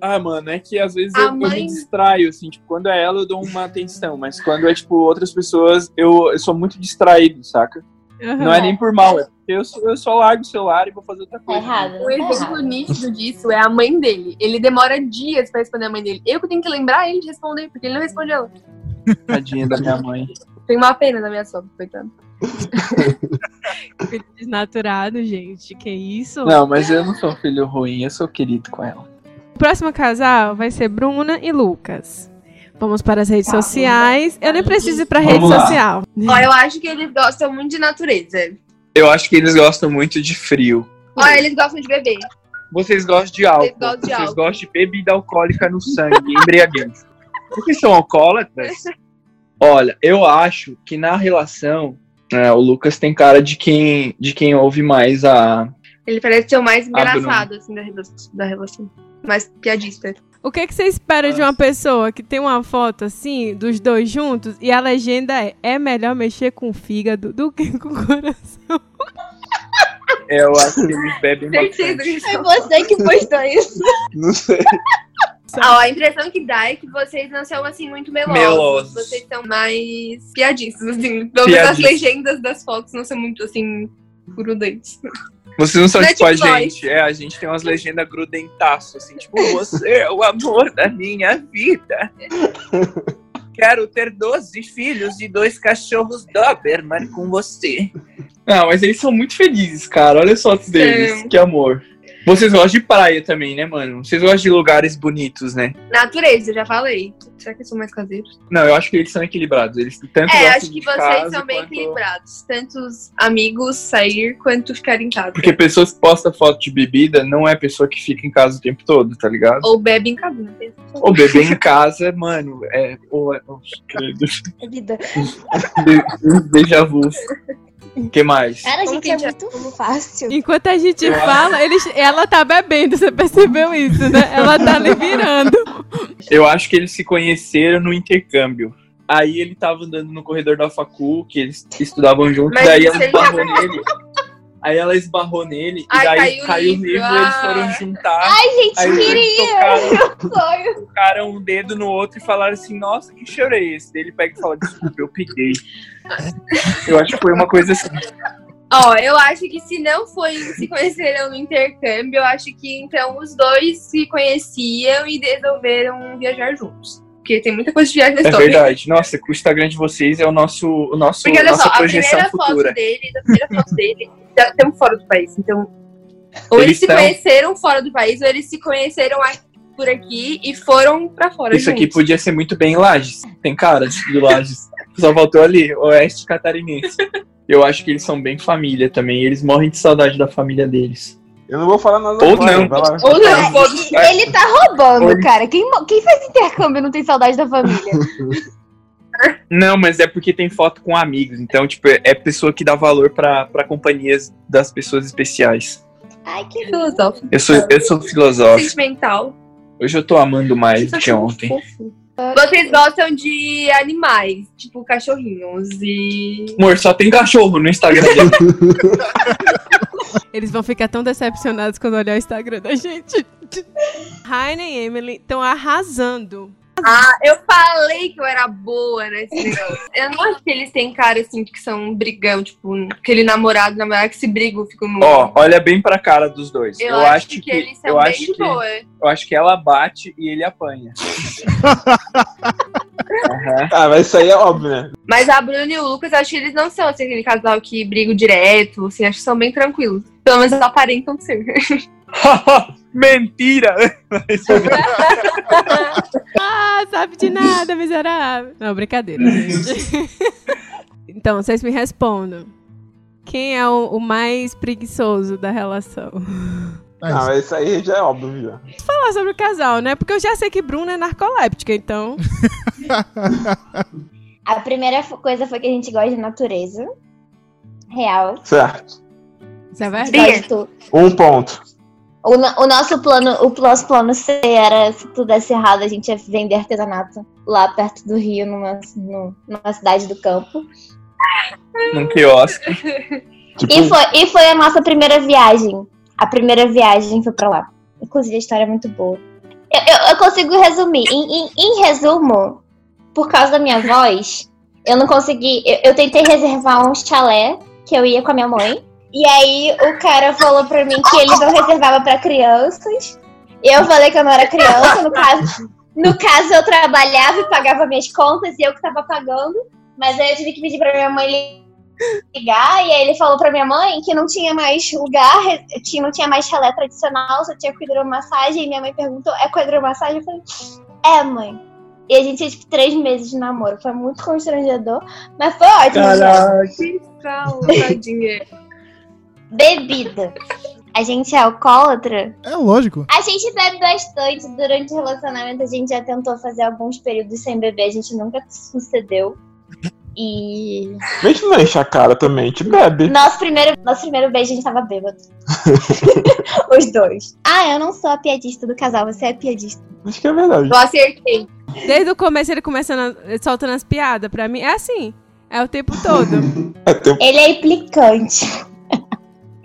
ah, mano, é que às vezes eu, eu mãe- me distraio, assim, tipo, quando é ela eu dou uma atenção, mas quando é, tipo, outras pessoas, eu, eu sou muito distraído, saca? Não é nem por mal, é eu, só- eu só largo o celular e vou fazer outra Tá coisa. errado. O Tá exemplo errado. nítido disso é a mãe dele. Ele demora dias pra responder a mãe dele. Eu que tenho que lembrar ele de responder, porque ele não responde ela. Tadinha da minha mãe. Tem uma pena na minha sogra, coitado. Filho desnaturado, gente. Que isso? Não, mas eu não sou um filho ruim, eu sou querido com ela. O próximo casal vai ser Bruna e Lucas. Vamos para as redes sociais. Eu nem preciso ir pra rede lá. social. Ó, eu acho que eles gostam muito de natureza. Eu acho que eles gostam muito de frio. Ó, eles gostam de beber. Vocês gostam de álcool. Vocês gostam de Vocês gostam de bebida alcoólica no sangue, embriaguez. Vocês são alcoólatras? Olha, eu acho que na relação, é, o Lucas tem cara de quem, de quem ouve mais a. Ele parece ser o mais engraçado, assim, da relação. Da relação. Mais piadista. O que, que você espera de uma pessoa que tem uma foto assim, dos dois juntos, e a legenda é: é melhor mexer com o fígado do que com o coração? É, eu acho que eles bebem bastante. que Foi você que postou isso. Não sei. Ah, ó, a impressão que dá é que vocês não são, assim, muito melosos. Melosos. Vocês são mais piadistas, assim. Pelo menos as legendas das fotos não são muito, assim, grudantes. Vocês não são Não é tipo a tipo nós. gente. É, a gente tem umas legendas grudentaço, assim, tipo, você é o amor da minha vida. Quero ter 12 filhos e dois cachorros Doberman com você. Não, mas eles são muito felizes, cara. Olha só deles. Sim. Que amor. Vocês gostam de praia também, né, mano? Vocês gostam de lugares bonitos, né? Natureza, eu já falei. Será que eles são mais caseiros? Não, eu acho que eles são equilibrados. Eles tanto É, acho que vocês casa são bem quanto- equilibrados. Tanto os amigos sair quanto ficar em casa. Porque pessoas que postam foto de bebida não é pessoa que fica em casa o tempo todo, tá ligado? Ou bebe em casa, né? Ou beber em casa, mano, é. Ou, é vida. Déjà vu. O que mais? Cara, Como gente, que é muito fácil. Enquanto a gente Eu acho- fala, eles, ela tá bebendo, você percebeu isso, né? Ela tá ali virando. Eu acho que eles se conheceram no intercâmbio. Aí ele tava andando no corredor da facu, que eles estudavam juntos, Mas daí ela esbarrou nele. Aí ela esbarrou nele, Ai, e daí caiu caiu, o livro, ah. eles foram juntar. Ai, gente, aí queria! tocaram, Sonho. tocaram um dedo no outro e falaram assim, nossa, que cheiro é esse? Daí ele pega e fala, desculpa, eu peguei. Eu acho que foi uma coisa assim. Ó, eu acho que se não foi se conheceram no intercâmbio, eu acho que então os dois se conheciam e resolveram viajar juntos. Porque tem muita coisa de viagem na É história. verdade. Nossa, o Instagram de vocês é o nosso, o nosso Porque olha nossa só, a projeção primeira futura. foto dele, a primeira foto dele, já estamos fora do país. Então, ou Eles eles, se tão- conheceram fora do país, ou eles se conheceram aqui- por aqui e foram pra fora Isso aqui juntos. podia ser muito bem Lages. Tem cara de Lages. Só faltou ali, Oeste Catarinense. Eu acho que eles são bem família também. Eles morrem de saudade da família deles. Eu não vou falar nada Ou não. lá. Ou não. Ele tá roubando, Oi. cara. Quem, quem faz intercâmbio e não tem saudade da família? Não, mas é porque tem foto com amigos. Então, tipo, é pessoa que dá valor pra, pra companhias das pessoas especiais. Ai, que Filosófico. Eu sou, eu sou filosófico. Sentimental. Hoje eu tô amando mais do que ontem. Fofo. Vocês gostam de animais, tipo cachorrinhos e. Amor, só tem cachorro no Instagram dele. Eles vão ficar tão decepcionados quando olhar o Instagram da gente. Raina e Emily estão arrasando. Ah, eu falei que eu era boa nesse negócio. Eu não acho que eles têm cara assim que são brigão, tipo, aquele namorado, namorada que se brigam, ficam no. Ó, olha bem pra cara dos dois. eu, Eu, acho, acho que, eles são eu bem acho de que boa. eu acho que ela bate e ele apanha. Aham. Ah, mas isso aí é óbvio, né? Mas a Bruna e o Lucas, acho que eles não são assim, aquele casal que brigam direto, assim, acho que são bem tranquilos. Pelo menos eles aparentam ser. Mentira! Ah, sabe de nada, miserável. Não, brincadeira, gente. Então, vocês me respondam. Quem é o, o mais preguiçoso da relação? É Ah, isso. aí já é óbvio, já. Falar sobre o casal, né? Porque eu já sei que Bruna é narcoléptica, então. A primeira coisa foi que a gente gosta de natureza. Real. Certo. Isso é verdade. Um ponto. O, o nosso plano, o nosso plano C era, se tudo desse errado, a gente ia vender artesanato lá perto do Rio, numa, numa cidade do campo. Num quiosque. Tipo, E foi, e foi a nossa primeira viagem. A primeira viagem foi pra lá. Inclusive, a história é muito boa. Eu, eu- eu consigo resumir. Em, em- em resumo, por causa da minha voz, eu não consegui. Eu, eu tentei reservar um chalé que eu ia com a minha mãe. E aí o cara falou pra mim que ele não reservava pra crianças. E eu falei que eu não era criança. No caso, no caso, eu trabalhava e pagava minhas contas e eu que tava pagando. Mas aí eu tive que pedir pra minha mãe ligar, e aí ele falou pra minha mãe que não tinha mais lugar, que não tinha mais chalé tradicional, só tinha com hidromassagem, e minha mãe perguntou, é com hidromassagem? Eu falei, é, mãe. E a gente tinha, tipo, três meses de namoro. Foi muito constrangedor, mas foi ótimo. Que calma, tadinha. Bebida. A gente é alcoólatra? É lógico. A gente bebe bastante. Durante o relacionamento, a gente já tentou fazer alguns períodos sem beber, a gente nunca sucedeu. E a gente não enche a cara também, a gente bebe. Nosso primeiro, nosso primeiro beijo a gente tava bêbado. Os dois. Ah, eu não sou a piadista do casal, você é a piadista. Acho que é verdade. Eu acertei. Desde o começo ele começando, a- soltando as piadas. Pra mim, é assim. É o tempo todo. É, tem... Ele é implicante.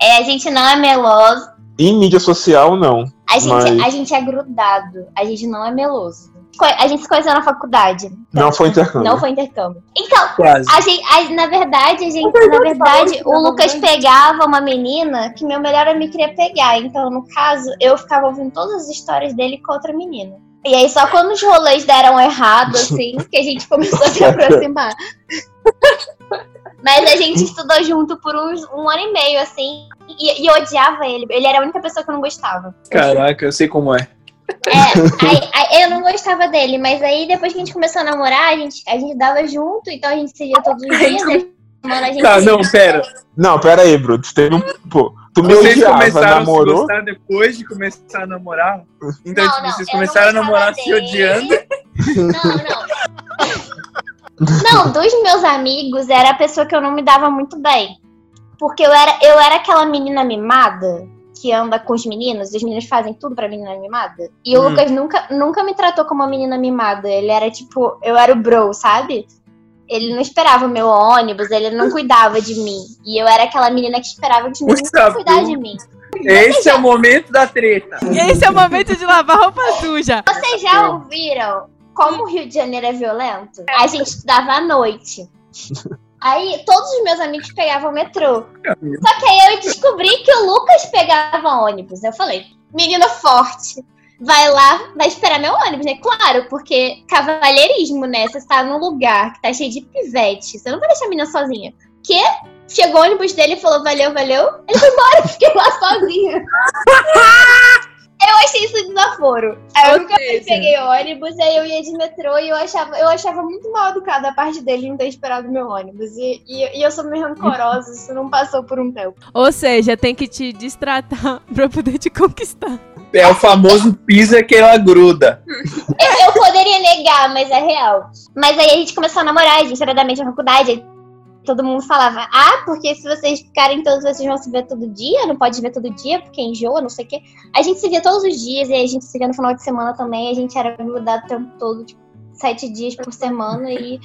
É, a gente não é meloso. Em mídia social, não. A gente, Mas- a gente é grudado. A gente não é meloso. a gente se conheceu na faculdade. Não foi intercâmbio. Não foi intercâmbio. Então, Quase. a gente, a- na verdade, a gente, na verdade, o Lucas pegava uma menina que meu melhor amigo queria pegar. Então, no caso, eu ficava ouvindo todas as histórias dele com outra menina. E aí, só quando os rolês deram errado, assim, que a gente começou a se aproximar. Mas a gente estudou junto por uns, um ano e meio, assim, e, e eu odiava ele. Ele era a única pessoa que eu não gostava. Caraca, eu sei como é. É, aí, aí eu não gostava dele, mas aí depois que a gente começou a namorar, a gente, a gente dava junto, então a gente se via todos os dias. né? Mano, a gente Tá, não, pera. Não, pera aí, Bruno. Tu teve um. Pô, tu me Vocês odiava, começaram a se namorou. gostar depois de começar a namorar? Então, Não, tipo, não, vocês não começaram a namorar se dele. odiando? Não, não. Dos meus amigos era a pessoa que eu não me dava muito bem. Porque eu era, eu era aquela menina mimada que anda com os meninos, e os meninos fazem tudo pra menina mimada. E o Hum. Lucas nunca, nunca me tratou como uma menina mimada. Ele era tipo, eu era o bro, sabe? Ele não esperava o meu ônibus, ele não cuidava de mim. E eu era aquela menina que esperava que os meninos Bru. de mim. Esse é o momento da treta. Esse é o momento de lavar roupa suja. Vocês já ouviram como o Rio de Janeiro é violento? A gente estudava à noite. Aí todos os meus amigos pegavam metrô. Só que aí eu descobri que o Lucas pegava ônibus. Eu falei, menino forte. Vai lá, vai esperar meu ônibus, né? Claro, porque cavalheirismo, né? Você tá num lugar que tá cheio de pivete. Você não vai deixar a menina sozinha. Que? Chegou o ônibus dele e falou, valeu, valeu. Ele foi embora, fiquei lá sozinha. Eu achei isso desaforo. Aí eu nunca mais peguei ônibus, aí eu ia de metrô e eu achava, eu achava muito mal educada a parte dele não ter esperado meu ônibus. E, e, e eu sou meio rancorosa, isso não passou por um tempo. Ou seja, tem que te destratar pra poder te conquistar. É o famoso pisa que ela gruda. Eu, eu poderia negar, mas é real. Mas aí a gente começou a namorar, a gente era da mesma faculdade. Todo mundo falava, ah, porque se vocês ficarem todos, vocês vão se ver todo dia, não pode ver todo dia, porque enjoa, não sei o quê. A gente se via todos os dias, e a gente se via no final de semana também, a gente era grudado o tempo todo, tipo, sete dias por semana, e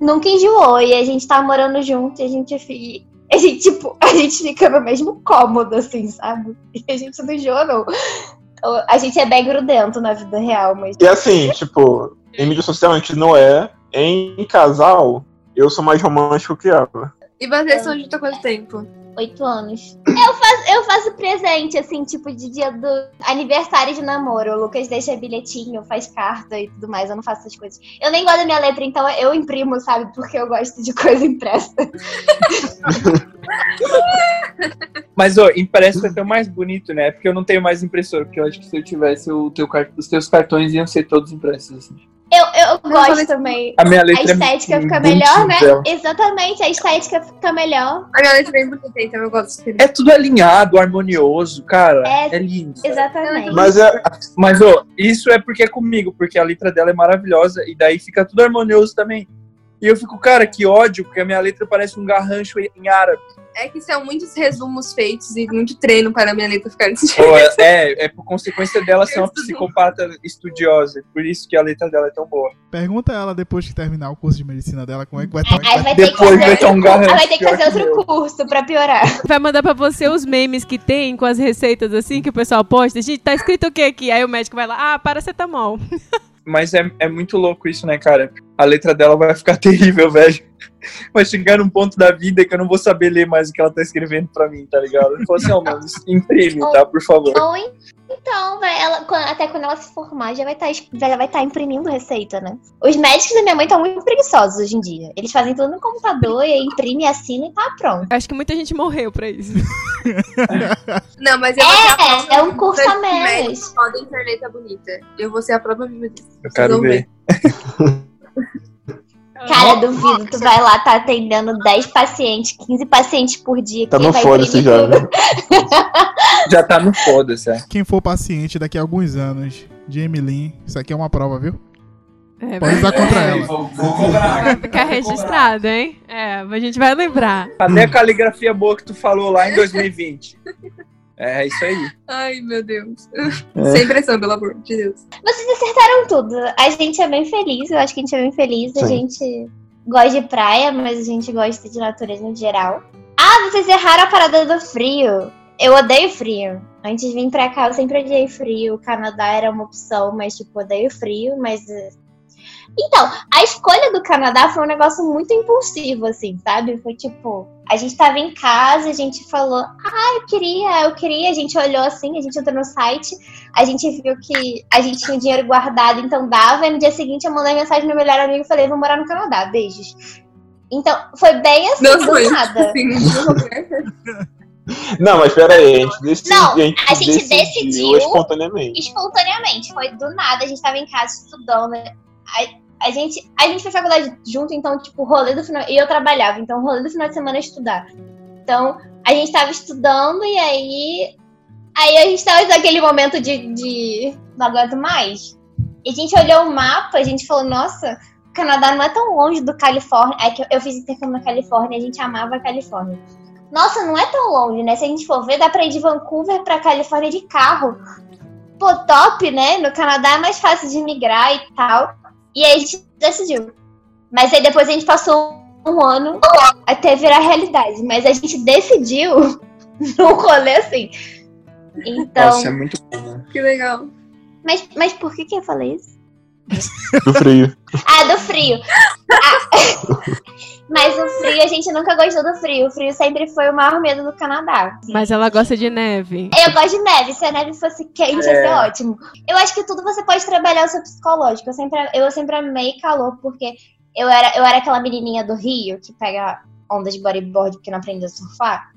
nunca enjoou. E a gente tava morando junto, e a gente, a gente, tipo, a gente fica no mesmo cômodo, assim, sabe? E a gente não enjoa, não. A gente é bem grudento na vida real, mas E assim, tipo, em mídia social a gente não é. Em casal, eu sou mais romântico que ela. E vocês são juntos há quanto tempo? Oito anos. Eu faço, eu faço presente, assim, tipo, de dia do aniversário de namoro. O Lucas deixa bilhetinho, faz carta e tudo mais. Eu não faço essas coisas. Eu nem gosto da minha letra, então eu imprimo, sabe? Porque eu gosto de coisa impressa. Mas, ó, impresso é tão mais bonito, né? Porque eu não tenho mais impressora. Porque eu acho que se eu tivesse, o teu, os teus cartões iam ser todos impressos. Assim. Eu, eu gosto falei- também. A minha A letra estética é fica melhor, né? Exatamente, a estética fica melhor. A minha letra é bem bonita, então eu gosto de É tudo alinhado, harmonioso, cara. É, É, lindo. Exatamente. Mas é. Mas, ó, isso é porque é comigo, porque a letra dela é maravilhosa e daí fica tudo harmonioso também. E eu fico, cara, que ódio, porque a minha letra parece um garrancho em árabe. É que são muitos resumos feitos e muito treino para a minha letra ficar desse jeito. É, é, é por consequência dela ser uma psicopata estudiosa. Por isso que a letra dela é tão boa. Pergunta ela depois que terminar o curso de medicina dela como é que vai estar. Aí vai ter que Depois fazer, vai ter um garrancho aí vai ter que fazer outro curso pra piorar. Vai mandar pra você os memes que tem com as receitas assim que o pessoal posta. Gente, tá escrito o que aqui? Aí o médico vai lá, ah, paracetamol. Mas é, é muito louco isso, né, cara? A letra dela vai ficar terrível, velho. Vai chegar num ponto da vida que eu não vou saber ler mais o que ela tá escrevendo pra mim, tá ligado? Eu falo assim, ó, mano, imprime, tá? Por favor. Ou en- então, vai, ela, até quando ela se formar, já vai estar vai estar imprimindo receita, né? Os médicos da minha mãe estão muito preguiçosos hoje em dia. Eles fazem tudo no computador e imprime, assina e tá pronto. Acho que muita gente morreu pra isso. Não, mas eu vou ser a prova É, é um curso a menos. podem ter letra bonita. Eu vou ser a disso. Eu quero vão ver. Cara, duvido, tu vai lá, tá atendendo 10 pacientes, 15 pacientes por dia. Tá quem no foda-se já, viu? Já tá no foda-se, é. Quem for paciente daqui a alguns anos de Emily, isso aqui é uma prova, viu? É, Pode usar contra ela. Vou, vou cobrar. vai ficar registrado, hein? É, a gente vai lembrar. Cadê a caligrafia boa que tu falou lá em 2020? É isso aí. Ai, meu Deus. Sem pressão, pelo amor de Deus. Vocês acertaram tudo. A gente é bem feliz, eu acho que a gente é bem feliz. A Sim. gente gosta de praia, mas a gente gosta de natureza no geral. Ah, vocês erraram a parada do frio. eu odeio frio. Antes de vir pra cá, eu sempre odiei frio. O Canadá era uma opção, mas, tipo, odeio frio, mas. Então, a escolha do Canadá foi um negócio muito impulsivo, assim, sabe? Foi tipo, a gente tava em casa, a gente falou, ah, eu queria, eu queria, a gente olhou assim, a gente entrou no site, a gente viu que a gente tinha dinheiro guardado, então dava, e no dia seguinte eu mandei mensagem pro meu melhor amigo e falei, vou morar no Canadá, beijos. Então, foi bem assim, Nossa, do foi nada. assim. Não, mas pera aí, a gente decidiu. Não, a gente decidiu. espontaneamente. espontaneamente, foi do nada, a gente tava em casa estudando. A, a gente, a gente fez faculdade junto, então, tipo, rolê do final. E eu trabalhava, então, rolê do final de semana é estudar. Então, a gente tava estudando e aí. Aí a gente tava naquele momento de, de não aguento mais. E a gente olhou o mapa, a gente falou, nossa, o Canadá não é tão longe do Califórnia. Aí que eu, eu fiz intercâmbio na Califórnia, a gente amava a Califórnia. Nossa, não é tão longe, né? Se a gente for ver, dá pra ir de Vancouver pra Califórnia de carro. Pô, top, né? No Canadá é mais fácil de migrar e tal. E aí a gente decidiu. Mas aí depois a gente passou um ano até virar realidade. Mas a gente decidiu no rolê assim. Então. Nossa, é muito bom, né? Que legal. Mas, mas por que, que eu falei isso? Do frio. Ah, do frio. Ah, mas o frio, a gente nunca gostou do frio. O frio sempre foi o maior medo do Canadá. Mas ela gosta de neve. Eu gosto de neve. Se a neve fosse quente, ia ser É. ótimo. Eu acho que tudo você pode trabalhar o seu psicológico. Eu sempre, eu sempre amei calor, porque eu era, eu era aquela menininha do Rio que pega onda de bodyboard porque não aprendeu a surfar.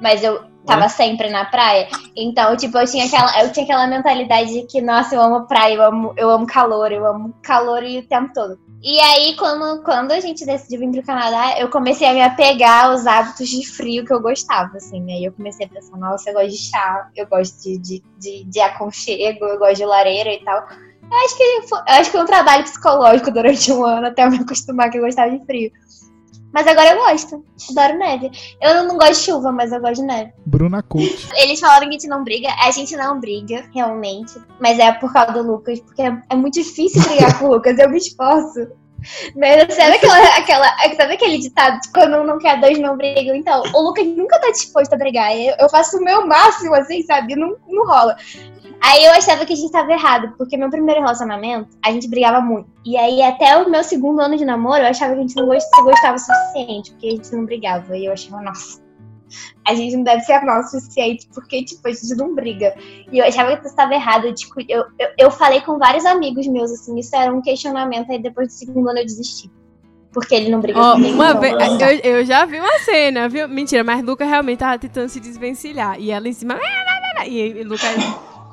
Mas eu tava sempre na praia. Então, tipo, eu tinha aquela, eu tinha aquela mentalidade de que, nossa, eu amo praia, eu amo, eu amo calor, eu amo calor e o tempo todo. E aí, quando, quando a gente decidiu vir pro Canadá, eu comecei a me apegar aos hábitos de frio que eu gostava, assim. Aí eu comecei a pensar, nossa, eu gosto de chá, eu gosto de, de, de, de aconchego, eu gosto de lareira e tal. Eu acho que eu acho que foi um trabalho psicológico durante um ano até eu me acostumar que eu gostava de frio. Mas agora eu gosto. Adoro neve. Eu não gosto de chuva, mas eu gosto de neve. Bruna Coach. Eles falaram que a gente não briga. A gente não briga, realmente. Mas é por causa do Lucas, porque é, é muito difícil brigar com o Lucas. Eu me esforço. Mas sabe, aquela, aquela, sabe aquele ditado de quando um não quer, dois não brigam? Então, o Lucas nunca tá disposto a brigar. Eu, eu faço o meu máximo, assim, sabe? Não, não rola. Aí eu achava que a gente tava errado, porque meu primeiro relacionamento, a gente brigava muito. E aí, até o meu segundo ano de namoro, eu achava que a gente não gostava o suficiente, porque a gente não brigava. E eu achava, nossa, a gente não deve ser amar o suficiente, porque, tipo, a gente não briga. E eu achava que isso estava errado. Eu, tipo, eu, eu, eu falei com vários amigos meus, assim, isso era um questionamento, aí depois do segundo ano eu desisti. Porque ele não briga comigo. uma vez, eu, eu já vi uma cena, viu? Mentira, mas Luca realmente tava tentando se desvencilhar. E ela em cima. E, e Luca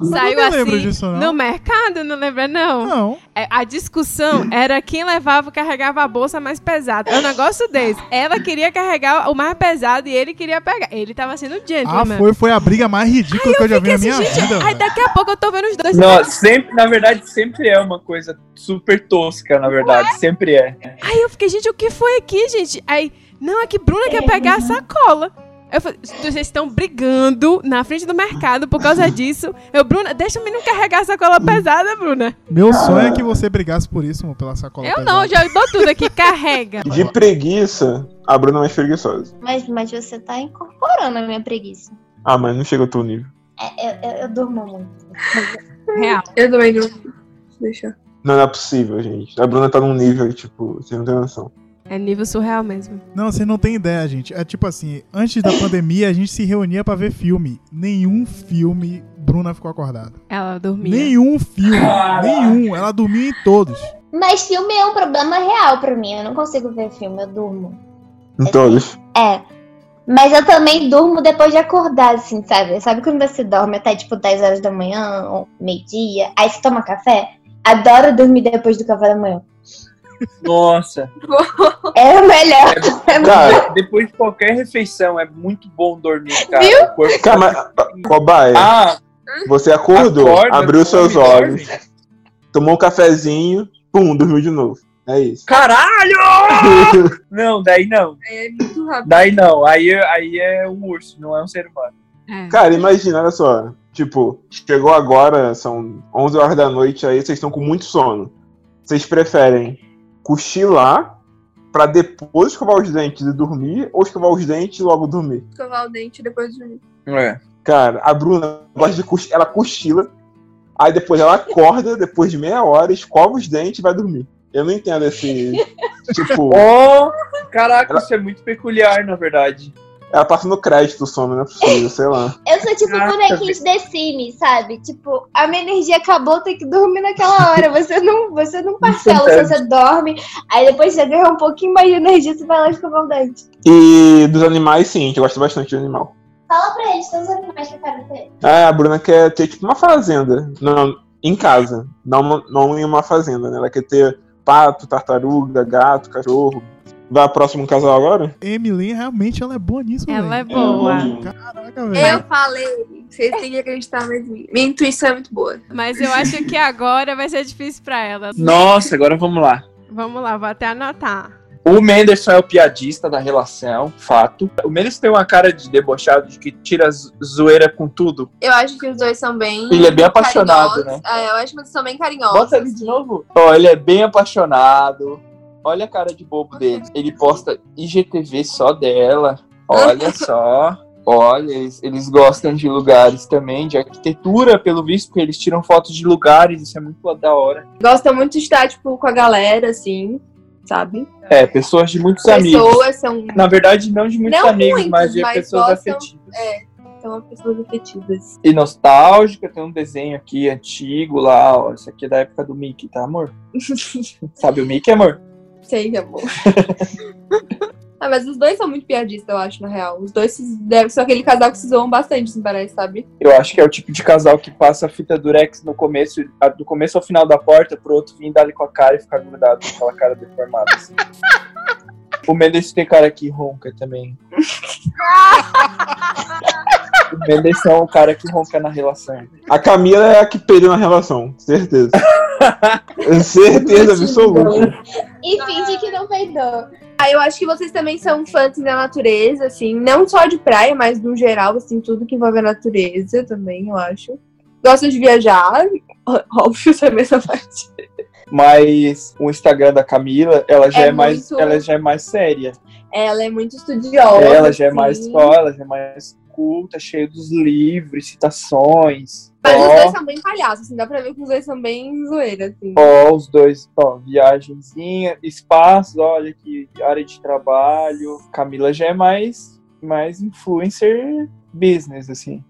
saiu não lembro assim disso, não. no mercado, não lembra, não? Não. É, A discussão era quem levava, carregava a bolsa mais pesada. É um negócio desse. Ela queria carregar o mais pesado e ele queria pegar. Ele tava sendo Ah, gentleman. foi, foi a briga mais ridícula que eu já vi na minha Gente, vida. aí daqui a pouco eu tô vendo os dois. Não, sempre, na verdade, sempre é uma coisa super tosca, na verdade. Sempre é. Aí eu fiquei, gente, o que foi aqui, gente? Aí, não, é que Bruna quer pegar a sacola. Eu falei, vocês estão brigando na frente do mercado por causa disso. Eu, Bruna, deixa o menino carregar a sacola pesada, Bruna. Meu sonho é que você brigasse por isso, mano, pela sacola Eu pesada. não, já dou tudo aqui, carrega. De preguiça, a Bruna é mais preguiçosa. Mas, mas você tá incorporando a minha preguiça. Ah, mas não chega ao teu nível. É, eu, eu, eu durmo muito. Real. Eu também não. Deixa. Não, não é possível, gente. A Bruna tá num nível, tipo, você não tem noção. É nível surreal mesmo. Não, você não tem ideia, gente. É tipo assim, antes da pandemia a gente se reunia pra ver filme. Nenhum filme Bruna ficou acordada. Ela dormia. Nenhum filme. Nenhum. Ela dormia em todos. Mas filme é um problema real pra mim. Eu não consigo ver filme, eu durmo. Em todos. É. Mas eu também durmo depois de acordar, assim, sabe? Sabe quando você dorme até tipo 10 horas da manhã, ou meio-dia, aí você toma café? Adoro dormir depois do café da manhã. Nossa. É o melhor. Cara, Depois de qualquer refeição, é muito bom dormir, cara. Viu? O corpo- cara, mas, cobaia, Ah, você acordou, acorda, abriu seus olhos, dorme. tomou um cafezinho, pum, dormiu de novo. É isso. Caralho! Não, daí não. É muito rápido. Daí não. Aí, aí é um urso, não é um ser humano. É. Cara, imagina, olha só. Tipo, chegou agora, são 11 horas da noite, aí vocês estão com muito sono. Vocês preferem cochilar pra depois escovar os dentes e dormir, ou escovar os dentes e logo dormir? Escovar o dente depois de dormir. É. Cara, a Bruna gosta de cochilar, ela cochila, aí depois ela acorda, depois de meia hora, escova os dentes e vai dormir. Eu não entendo esse. tipo, Oh, caraca, Ela- isso é muito peculiar, na verdade. Ela passa no crédito o sono, não é possível, sei lá. Eu sou tipo Caraca, bonequinho de The Sims, sabe? Tipo, a minha energia acabou, tem que dormir naquela hora. Você não, você não parcela, Verdade. você dorme, aí depois você ganha um pouquinho mais de energia, você vai lá e escovar o dente. E dos animais, sim, a gente gosta bastante de animal. Fala pra eles, todos os animais que eu quero ter. Ah, a Bruna quer ter tipo uma fazenda. Não, em casa. Não, não em uma fazenda, né? Ela quer ter pato, tartaruga, gato, cachorro. Vai pro próximo casal agora? Emily, realmente, ela é boa nisso, Ela é boa. Caraca, Eu velho. falei, vocês têm que acreditar mim. Minha intuição é muito boa. Mas eu acho que agora vai ser difícil pra ela. Nossa, agora vamos lá. Vamos lá, vou até anotar. O Menderson é o piadista da relação, fato. O Menderson tem uma cara de debochado, de que tira zo- zoeira com tudo. Eu acho que os dois são bem. Ele é bem apaixonado, carinhosos. né? É, eu acho que eles são bem carinhosos. Bota ali de novo. Ó, ele é bem apaixonado. Olha a cara de bobo dele. Ele posta IGTV só dela. Olha só. Olha, eles, eles gostam de lugares também, de arquitetura, pelo visto, porque eles tiram fotos de lugares, isso é muito da hora. Gosta muito de estar, tipo, com a galera, assim, sabe? É, pessoas de muitos amigos. Pessoas são, Na verdade, não de muitos Não amigos, muitos, mas de mas pessoas gostam- afetivas. são pessoas afetivas. E nostálgica, tem um desenho aqui antigo lá, ó. Isso aqui é da época do Mickey, tá, amor? Sabe o Mickey, amor? Sei, amor. ah, mas os dois são muito piadistas, eu acho, na real. Os dois se- devem ser aquele casal que se zoam bastante, assim, parece, sabe? Eu acho que é o tipo de casal que passa a fita durex no começo, do começo ao final da porta, pro outro vir dar ali com a cara e ficar grudado com aquela cara deformada. assim. O Mendes tem cara que ronca também. o Mendes é o cara que ronca na relação. A Camila é a que perdeu na relação, certeza. certeza absoluta. E finge que não peidou. Ah, eu acho que vocês também são fãs da natureza, assim, não só de praia, mas no geral, assim, tudo que envolve a natureza também, eu acho. Gostam de viajar, óbvio, essa é a mesma parte. Mas o Instagram da Camila, ela já é, É mais, muito- ela já é mais séria. Ela é muito estudiosa. ela já é mais ó, ela já é mais culta, cheia dos livros, citações. Mas os Ó, dois são bem palhaços, assim, dá pra ver que os dois são bem zoeira, assim. Ó, os dois, ó, viagenzinha, espaços, olha aqui, área de trabalho. Camila já é mais, mais influencer business, assim.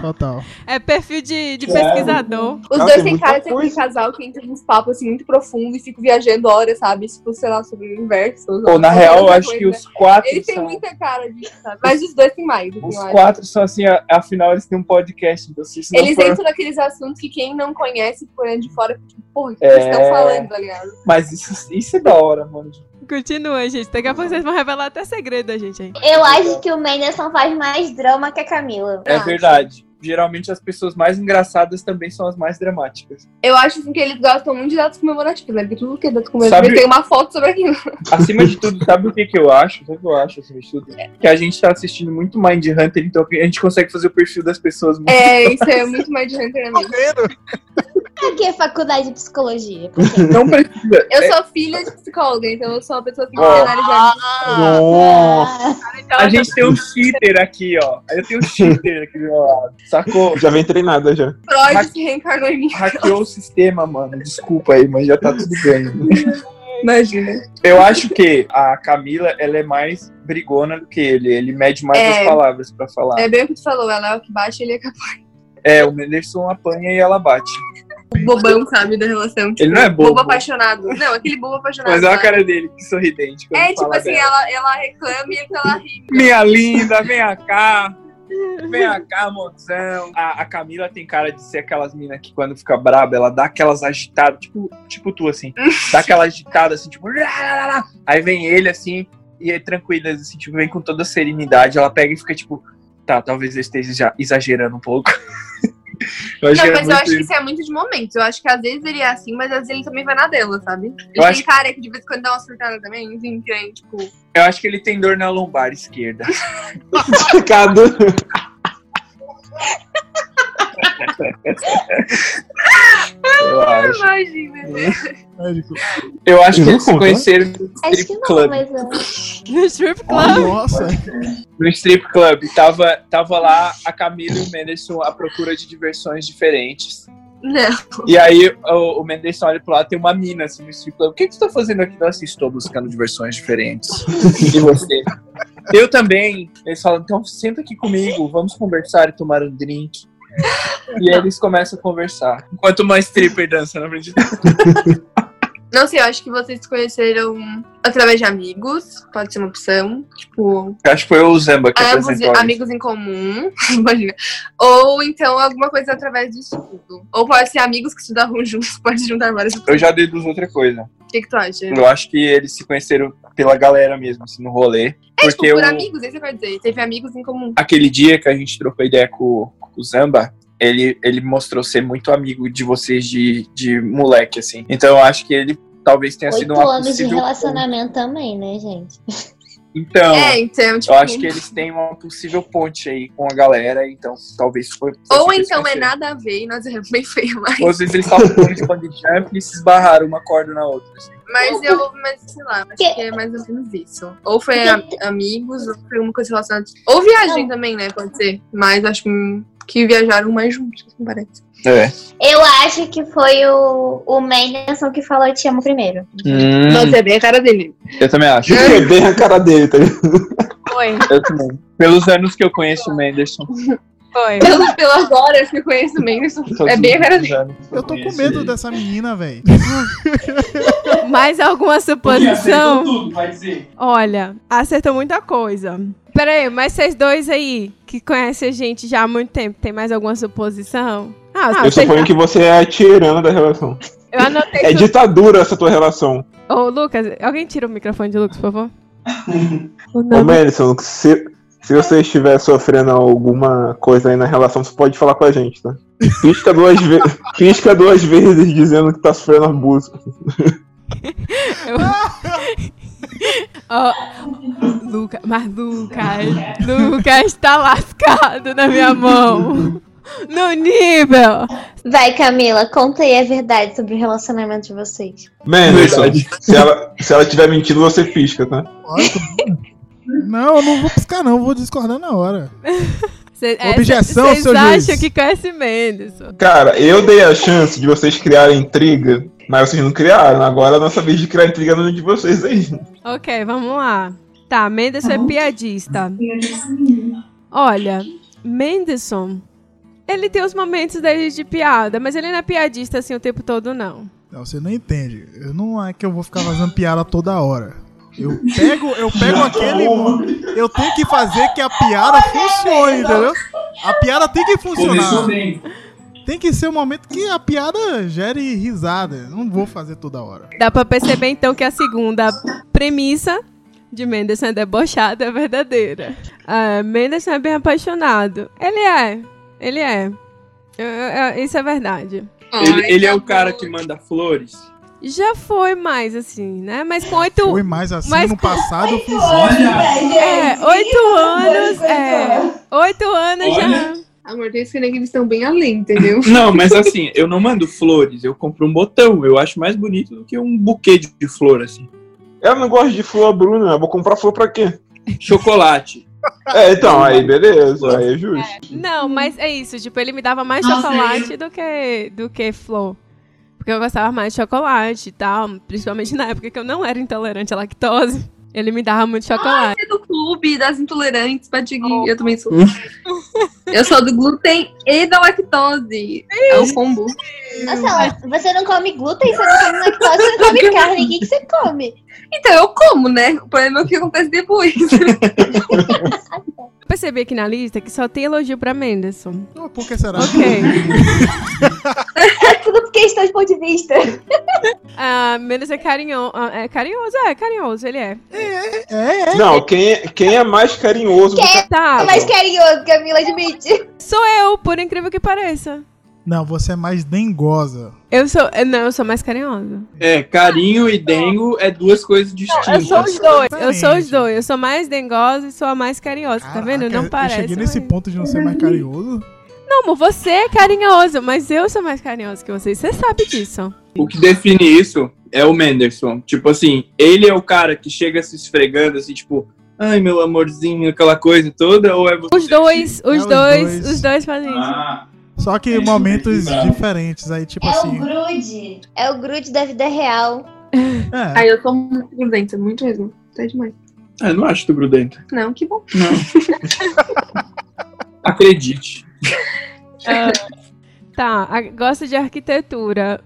Total. É perfil de, de Claro. pesquisador. Os dois tem têm cara de coisa. casal que entra nos papos assim muito profundo e fica viajando horas, sabe? Tipo, sei lá, sobre o universo. Ou na real, eu acho que coisa. os quatro Ele tem são. muita cara disso, sabe? Mas os dois têm mais, assim, Os quatro são assim, afinal eles têm um podcast, então se isso não Eles for- entram naqueles assuntos que quem não conhece por aí de fora fica tipo, porra, o que É. eles estão falando, tá ligado? Mas isso, isso é da hora, mano. Continua, gente. Daqui a pouco vocês vão revelar até segredo da gente aí. Eu acho que o Menderson faz mais drama que a Camila. É Acho. verdade. Geralmente as pessoas mais engraçadas também são as mais dramáticas. Eu acho assim, que eles gostam muito de datas comemorativas, né? Porque tudo que é data Sabe- comemorativa tem uma foto sobre aquilo. Acima de tudo, sabe o que, que eu acho? Sabe o que eu acho acima de tudo? Que a gente tá assistindo muito Mind Hunter, então a gente consegue fazer o perfil das pessoas muito É, isso é muito mais de Hunter na Aqui é faculdade de psicologia. porque- Não precisa. Eu sou filha de psicóloga, então eu sou uma pessoa que tem que Ó. analisar. Nossa, A gente tem um cheater aqui, ó. Eu tenho um cheater aqui do meu lado. Sacou? já vem treinada já. Freud se reencarnou em mim. Hackeou o sistema, mano. Desculpa aí, mas já tá tudo bem. Imagina. Eu acho que a Camila, ela é mais brigona do que ele. Ele mede mais É. as palavras pra falar. É bem o que tu falou, ela é o que bate ele é capaz. É, o Menderson apanha e ela bate. O bobão, sabe, da relação. Tipo, Ele não é bobo. apaixonado. Não, aquele bobo apaixonado. Mas olha a sabe? cara dele, que sorridente. É, tipo assim, dela. ela, ela reclama e ela ri. Minha linda, vem cá. Vem cá, mozão. A, a Camila tem cara de ser aquelas minas que quando fica braba, ela dá aquelas agitadas, tipo, tipo tu, assim. Dá aquela agitada, assim, tipo... Aí vem ele, assim, e é tranquila, assim, tipo, vem com toda serenidade. Ela pega e fica, tipo... Tá, talvez eu esteja exagerando um pouco. eu acho Não, que é mas eu acho que isso. isso é muito de momentos. Eu acho que às vezes ele é assim, mas às vezes ele também vai na dela, sabe? Ele Eu tem acho- cara que de vez em quando dá uma surtada também, enfim, que é, tipo... Eu acho que ele tem dor na lombar esquerda. Cada. Eu acho. Imagina. médico. Eu acho que eles se conheceram no Acho que strip não, club. mas. é. No strip club. Nossa. No strip club. Tava, tava lá a Camila e o Menderson à procura de diversões diferentes. Não. E aí o, o Menderson olha pro lado, tem uma mina assim no strip club. O que, que você tá fazendo aqui? Nossa, estou buscando diversões diferentes. e você? Eu também. Eles falam, então senta aqui comigo, vamos conversar e tomar um drink. E eles começam a conversar. Enquanto uma stripper dança na frente Não sei, eu acho que vocês se conheceram através de amigos. Pode ser uma opção. Tipo, Acho que foi o Zamba que ambos apresentou. isso. amigos em comum. Imagina. Ou então alguma coisa através do estudo. Ou pode ser amigos que estudavam juntos. Pode juntar várias Eu opções. já deduzo outra coisa. O que, que tu acha? Eu acho que eles se conheceram pela galera mesmo, assim, no rolê. É, tipo, Porque por o- amigos, isso eu quero dizer. Teve amigos em comum. aquele dia que a gente trocou ideia com, com o Zamba, ele, ele mostrou ser muito amigo de vocês de, de moleque, assim. Então eu acho que ele talvez tenha sido Oito uma anos de possível... relacionamento também, né, gente? Então, É, então, tipo. eu acho que eles têm uma possível ponte aí com a galera, então talvez foi... Ou que então é nada a ver, e nós é bem feio, mas. Ou às vezes eles estavam com de bungee jump e se esbarraram uma corda na outra, assim. Mas eu, mas sei lá, acho que é mais ou menos isso. Ou foi am- amigos, ou foi uma coisa relacionada. Ou viagem também, né? Pode ser. Mas acho que, que viajaram mais juntos, me parece. É. Eu acho que foi o, o Mendelssohn que falou te amo primeiro. Hum, Nossa, é bem a cara dele. eu também acho. É bem a cara dele, tá ligado? Foi, Eu também. Pelos anos que eu conheço o Menderson. Foi. Pelo, pelas horas que eu conheço o Menderson, é bem que Eu tô com medo dessa menina, velho. Mais alguma suposição? tudo, vai dizer. Olha, acertou muita coisa. Pera aí, mas vocês dois aí, que conhecem a gente já há muito tempo, tem mais alguma suposição? Ah, Eu suponho que você é a tirana da relação. eu anotei É ditadura essa tua relação. Ô, Lucas, alguém tira o microfone de Lucas, por favor? O Ô, nome... Madison, se, se você estiver sofrendo alguma coisa aí na relação, você pode falar com a gente, tá? Pisca duas, ve pisca duas vezes dizendo que tá sofrendo abuso. Ó, Lucas, mas Lucas, Lucas tá lascado na minha mão. No nível. Vai, Camila, conta aí a verdade sobre o relacionamento de vocês. Verdade. se ela, se ela tiver mentindo, você pisca, tá? Não, eu não vou piscar, não. Vou discordar na hora. Cê- é, Objeção, Vocês seu acham juiz. que conhece Menderson? Cara, eu dei a chance de vocês criarem intriga, mas vocês não criaram. Agora é a nossa vez de criar intriga no de vocês aí. Ok, vamos lá. Tá, Menderson é piadista. Olha, Menderson, ele tem os momentos dele de piada, mas ele não é piadista assim o tempo todo, não. Não, você não entende. Eu não é que eu vou ficar fazendo piada toda hora. Eu pego, eu pego aquele. Eu tenho que fazer que a piada funcione, entendeu? A piada tem que funcionar. Tem que ser um momento que a piada gere risada. Não vou fazer toda hora. Dá pra perceber então que a segunda premissa de Menderson é debochada é verdadeira. Ah, Menderson é bem apaixonado. Ele é, ele é. Eu- eu- eu- isso é verdade. Ele, ele é o cara que manda flores. Já foi mais assim, né? Mas com oito. Foi mais assim. Mas- No passado eu fiz isso. É, oito anos. É. Oito anos já. Amor, tem que que eles estão bem além, entendeu? Não, mas assim, eu não mando flores, eu compro um botão. Eu acho mais bonito do que um buquê de, de flor, assim. Eu não gosto de flor, Bruna. Eu vou comprar flor pra quê? Chocolate. É, então, aí beleza, aí é justo. Não, mas é isso. Tipo, ele me dava mais chocolate do que, do que flor. Porque eu gostava mais de chocolate e tal. Principalmente na época que eu não era intolerante à lactose. Ele me dava muito chocolate. É do clube das intolerantes, Padiguinho. Eu também sou. eu sou do glúten e da lactose. É o combo. Nossa, você não come glúten, você não come lactose, você não come carne. O que, que você come? Então eu como, né? O problema é o que acontece depois. Eu percebi aqui na lista que só tem elogio pra Menderson. Oh, por que será? Ok. É tudo por questão de ponto de vista. Ah, Menderson é carinhoso. É carinhoso? É, carinhoso, ele é. É, é. Não, quem é, quem é mais carinhoso do que Tá, Mais carinhoso, Camila admite. sou eu, por incrível que pareça. Não, você é mais dengosa. Eu sou. Não, eu sou mais carinhosa. É, carinho e dengo é duas coisas Eu distintas. sou os dois. Eu sou os dois. Eu sou mais dengosa e sou a mais carinhosa. tá vendo? Caraca, Não parece. Eu cheguei nesse mas- ponto de não ser mais carinhoso. Não, amor, você é carinhoso, mas eu sou mais carinhosa que você. Você sabe disso. O que define isso é o Menderson. Tipo assim, ele é o cara que chega se esfregando, assim, tipo, ai, meu amorzinho, aquela coisa toda, ou é você? Os dois, É, os os dois, dois. os dois fazem isso. Só que É momentos diferentes. Aí, tipo É assim. o Grude. É o Grude da vida real. É, Ai, eu sou muito grudenta, muito mesmo. Tá demais. eu não acho tu grudento. Não, que bom. Não. Acredite. Tá, a- gosta de arquitetura.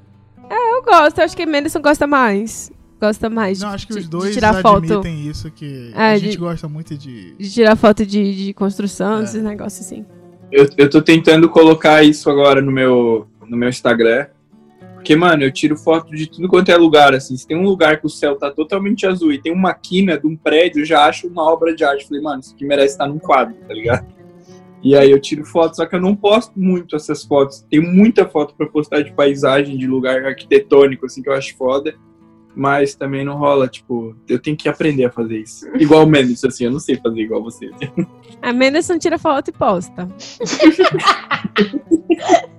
É, eu gosto. Acho que Menderson gosta mais. Gosta mais não, de, acho que de- os de dois tirar foto. isso, que É, a de- gente gosta muito de. De tirar foto de, de construção, É. esses negócios assim. Eu, eu tô tentando colocar isso agora no meu, no meu Instagram. Porque, mano, eu tiro foto de tudo quanto é lugar, assim. Se tem um lugar que o céu tá totalmente azul e tem uma quina de um prédio, eu já acho uma obra de arte. Falei, mano, isso aqui merece estar num quadro, tá ligado? E aí eu tiro foto, só que eu não posto muito essas fotos. Tem muita foto pra postar de paisagem, de lugar arquitetônico, assim, que eu acho foda. Mas também não rola, tipo, eu tenho que aprender a fazer isso. Igual o Mendes, assim, eu não sei fazer igual você. A Menderson tira foto e posta.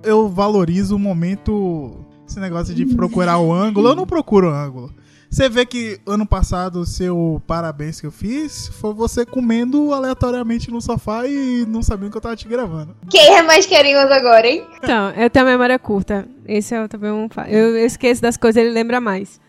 Eu valorizo o momento. Esse negócio de procurar o ângulo. Eu não procuro o ângulo. Você vê que ano passado o seu parabéns que eu fiz foi você comendo aleatoriamente no sofá e não sabendo que eu tava te gravando. Quem é mais carinhoso agora, hein? Então, eu tenho a memória curta. Esse é também um. Eu esqueço das coisas, ele lembra mais.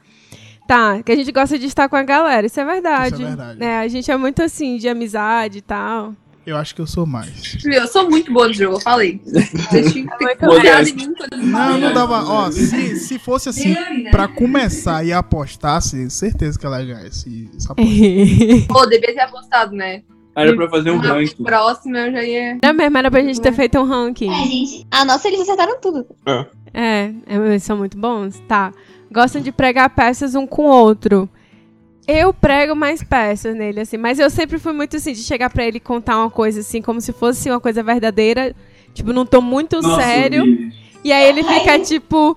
Tá, que a gente gosta de estar com a galera, isso é verdade. Isso é verdade. É, a gente é muito assim, de amizade e tal. Eu acho que eu sou mais. Eu sou muito boa no jogo, eu falei. Vocês tinham que ter Modesto. confiado em mim quando eu Não, não dava. Ó, se, se fosse assim, pra começar e apostasse, certeza que ela ia ganhar esse, essa aposta. Pô, devia ter apostado, né? Era pra fazer um Na ranking. próxima eu já ia. Era mesmo, era pra gente ter feito um ranking. É, gente. A nossa, eles acertaram tudo. É, é, eles são muito bons. Tá. Gostam de pregar peças um com o outro. Eu prego mais peças nele, assim, mas eu sempre fui muito assim, de chegar pra ele e contar uma coisa assim, como se fosse uma coisa verdadeira. Tipo, não tô muito sério. E aí ele fica tipo.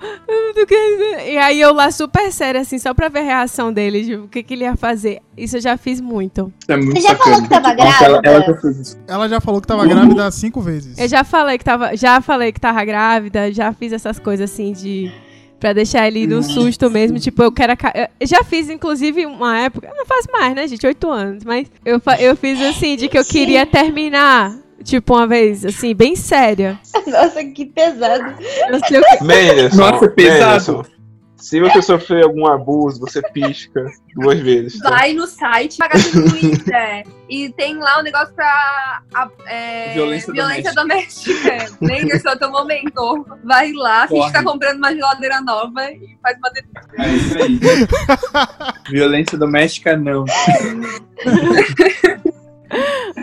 E aí eu lá super sério, assim, só pra ver a reação dele, tipo, o que, que ele ia fazer. Isso eu já fiz muito. É muito Você já falou que tava Nossa, ela, grávida? ela já fez isso. Ela já falou que tava grávida cinco vezes. Eu já falei que tava. Já falei que tava grávida, já fiz essas coisas assim de. Pra deixar ele no susto mesmo, tipo, eu quero. Eu já fiz, inclusive, uma época. Eu não faço mais, né, gente? Oito anos. Mas eu, fa- eu fiz assim, de que eu queria terminar. Tipo, uma vez, assim, bem séria. Nossa, que pesado. Eu que. Menderson, Nossa, pesado. Se você sofrer algum abuso, você pisca duas vezes. tá? Vai no site Magazine Luiza e tem lá um negócio pra é, Violência doméstica. Menderson, é teu momento. Vai lá, finge que tá Corre. comprando uma geladeira nova e faz uma denúncia. É isso aí. Violência doméstica, não.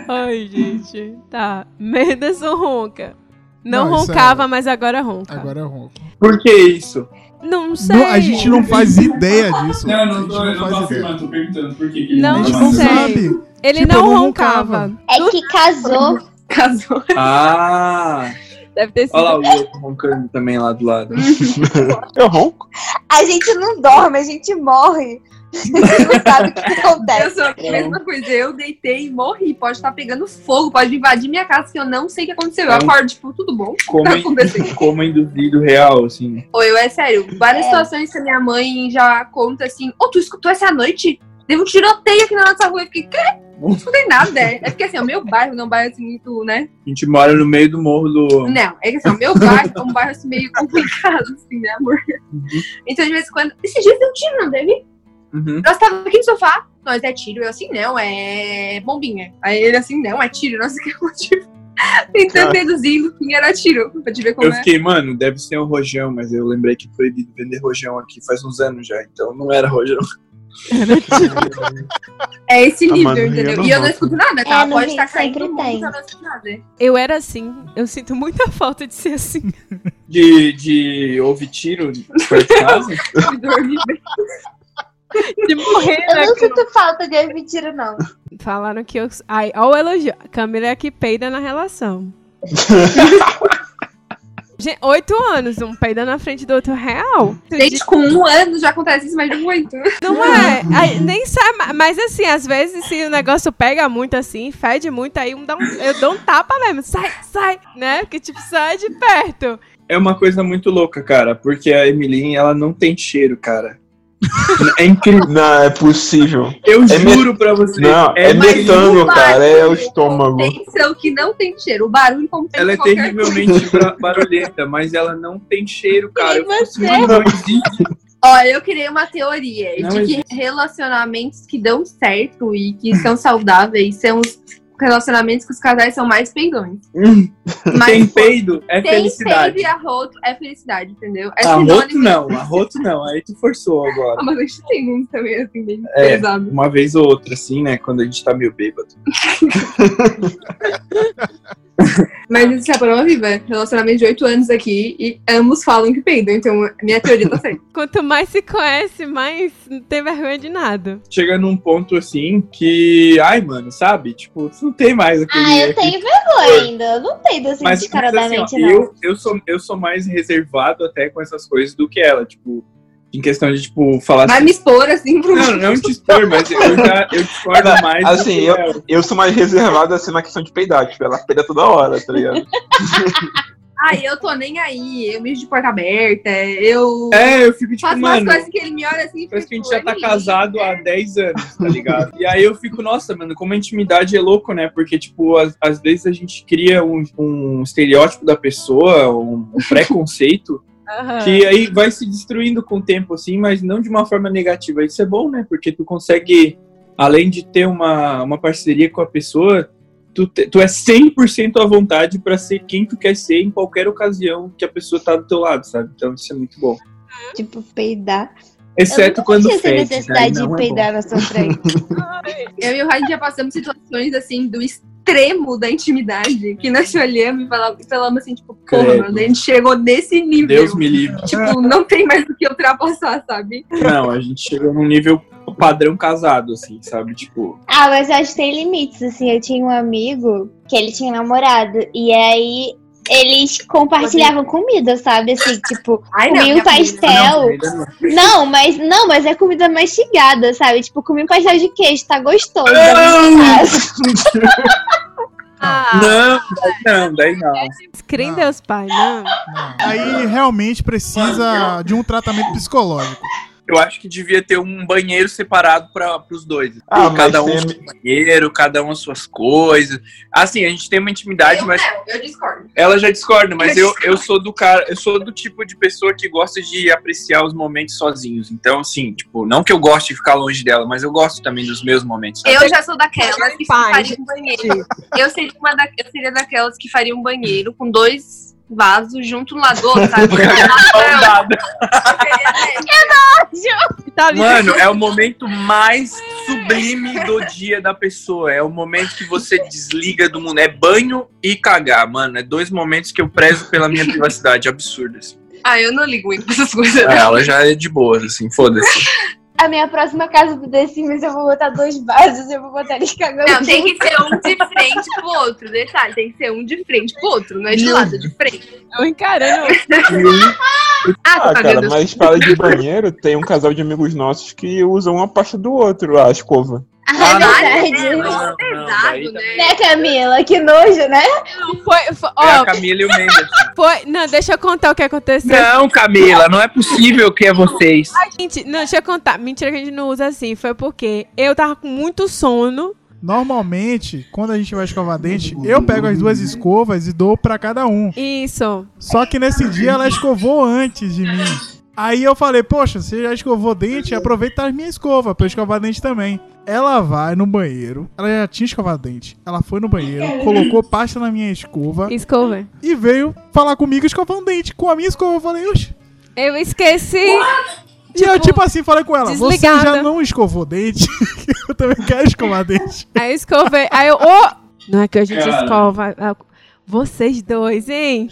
Ai, gente. Tá. Menderson ronca. Não, Não, é- roncava, mas agora ronca. Agora é ronco. Por que isso? Não sei. Não, a gente não faz ideia disso. a gente faz ideia. tô perguntando por que, Não A gente não não sei. sabe. Ele Tipo, não não roncava. É que casou. Casou. Ah! Deve ter sido. Olha lá o outro roncando também lá do lado. Eu ronco. A gente não dorme, a gente morre. Não sabe o que Eu acontece. sou a mesma coisa. Eu deitei e morri. Pode estar pegando fogo, pode invadir minha casa que eu não sei o que aconteceu. Eu É acordo, tipo, tudo bom? Como, Tá acontecendo. como induzido real, assim. Ou eu, é sério, várias É. situações que a minha mãe já conta assim, ô, tu escutou essa noite? Teve um tiroteio aqui na nossa rua. Eu fiquei, quê? Não escutei nada. É É porque assim, o meu bairro não é um bairro assim muito, né? A gente mora no meio do morro do. Não, é que assim, o meu bairro é um bairro assim, meio complicado, assim, né, amor? Então, de vez em quando. Esses dias deu um tiro, não teve? Uhum. Nós tava aqui no sofá, nós é tiro. Eu assim, não, é bombinha. Aí ele assim, não, é tiro. Nós que motivo. Tentando deduzir no fim era tiro. Pra te ver como Eu é. fiquei, mano, deve ser um rojão, mas eu lembrei que é proibido vender rojão aqui faz uns anos já, então não era rojão. É esse Ah, nível, entendeu? eu E eu não não escuto nada, tá? É, Pode estar caindo sempre muito, tem. eu não escuto nada. Eu era assim. Eu sinto muita falta de ser assim. De, de ouvir tiro perto de casa? De dormir bem. De morrer, Eu né? não sinto falta de tiro, não. Falaram que eu. Ai, ó o elogio. A Camila é que peida na relação. Gente, oito anos, um peida na frente do outro real. Gente, com um ano já acontece isso mais de muito. Não é? Aí, nem sabe, ma- mas assim, às vezes se o negócio pega muito assim, fede muito, aí um dá um- eu dou um tapa mesmo. Sai, sai, né? Que tipo, sai de perto. É uma coisa muito louca, cara, porque a Emeline, ela não tem cheiro, cara. É incrível. Não, é possível. Eu É juro pra você. Não, é, mais- metano, cara. É o estômago. Compensa o que não tem cheiro. O barulho compensa Ela é terrivelmente ba- barulhenta, mas ela não tem cheiro, cara. E Eu você? não existe. Olha, eu criei uma teoria Não de existe. que relacionamentos que dão certo e que são saudáveis são os relacionamentos que os casais são mais peidões. Mas Tem peido, é tem felicidade. peido e arroto é felicidade, entendeu? É Arroto não, arroto não. Aí tu forçou agora. Ah, mas a gente tem uns também, assim, bem É. pesado. Uma vez ou outra, assim, né? Quando a gente tá meio bêbado. Mas isso é a prova viva. Relacionamento de 8 anos aqui e ambos falam que peidam, então minha teoria tá certa. Quanto mais se conhece, mais não tem vergonha de nada. Chega num ponto assim que. Ai, mano, sabe? Tipo, não tem mais aquele. Ah, eu tenho vergonha ainda. Eu não peido assim Mas, mas assim, descaradamente, ó, não. eu, eu, sou, eu sou mais reservado até com essas coisas do que ela. Tipo, em questão de, tipo, falar Vai assim. me expor assim pro Não, não te expor, mas eu já eu discordo Não, mais. assim, eu- ela. Eu sou mais reservado assim na questão de peidar. Tipo, ela peida toda hora, tá ligado? Ai, eu tô nem aí, eu mijo de porta aberta, eu É, eu fico tipo, faço umas mano. coisas que ele me olha assim Parece que a gente já tá casado há 10 anos, tá ligado? E aí eu fico, nossa, mano, como a intimidade é louco, né? Porque, tipo, às, às vezes a gente cria um, um estereótipo da pessoa, um, um preconceito, que aí vai se destruindo com o tempo, assim, mas não de uma forma negativa. Isso é bom, né? Porque tu consegue, além de ter uma, uma parceria com a pessoa, tu, te- tu é 100% à vontade pra ser quem tu quer ser em qualquer ocasião que a pessoa tá do teu lado, sabe? Então isso é muito bom. Tipo, peidar. Exceto eu quando não tinha essa fede, necessidade daí não de é peidar na sua frente. Eu e o Raid já passamos situações assim do extremo da intimidade, que nós olhamos e falamos, falamos assim, tipo, porra, mano, a gente chegou nesse nível. Deus me livre. Tipo, não tem mais o que ultrapassar, sabe? Não, a gente chegou num nível padrão casado, assim, sabe? Tipo, Ah, mas eu acho que tem limites, assim. Eu tinha um amigo que ele tinha namorado. E aí eles compartilhavam comida, sabe? Assim, tipo, Ai, um comida. pastel. não. Não, mas não, mas é comida mastigada, sabe? Tipo, comi um pastel de queijo, tá gostoso. Ah, Não, daí não, daí não. crê em. Deus, pai, não. Não. Aí realmente precisa de um tratamento psicológico. Eu acho que devia ter um banheiro separado para os dois. Ah, cada um mas seu tem- banheiro, cada um as suas coisas. Assim, a gente tem uma intimidade, Eu mas não, eu discordo. ela já discorda, mas eu, eu sou do cara, eu sou do tipo de pessoa que gosta de apreciar os momentos sozinhos. Então, assim, tipo, não que eu goste de ficar longe dela, mas eu gosto também dos meus momentos. Eu já sou daquelas que faria um banheiro. Eu seria, uma da, eu seria daquelas que faria um banheiro com dois vasos junto um do outro, sabe? Tá ali. Mano, é o momento mais sublime do dia da pessoa. É o momento que você desliga do mundo. É banho e cagar, mano. É dois momentos que eu prezo pela minha privacidade. Absurdo, assim. Ah, eu não ligo muito pra essas coisas. É, ela já é de boa, assim, foda-se. A minha próxima casa do The Sims eu vou botar dois vasos, eu vou botar eles cagando. Não, tem que ser um de frente pro outro. Detalhe, tem que ser um de frente pro outro, não é de lado, de frente. Eu encarando. Ah, tô Ah, cara, mas fala de banheiro, tem um casal de amigos nossos que usam uma parte do outro, a escova. Ah, Ah, não. é verdade. Não, não, não, pesado, né? Né, Camila? Que nojo, né? Foi, foi, É a ó, Camila e o Mendes. foi. Não, deixa eu contar o que aconteceu. Não, Camila, não é possível que é vocês. Gente, não, deixa eu contar. Mentira que a gente não usa assim. Foi porque eu tava com muito sono. Normalmente, quando a gente vai escovar dente, eu pego as duas escovas e dou pra cada um. Isso. Só que nesse dia ela escovou antes de mim. Aí eu falei, poxa, você já escovou dente, aproveita a minha escova pra eu escovar dente também. Ela vai no banheiro, ela já tinha escovado dente. Ela foi no banheiro, colocou pasta na minha escova Escova. e veio falar comigo escovando dente com a minha escova. Eu falei, oxe. Eu esqueci. E eu, tipo assim, falei com ela, você desligada. já não escovou dente? eu também quero escovar dente. Aí eu escovei. Aí eu. ô! Não é que a gente Cara. escova. ah, Vocês dois, hein?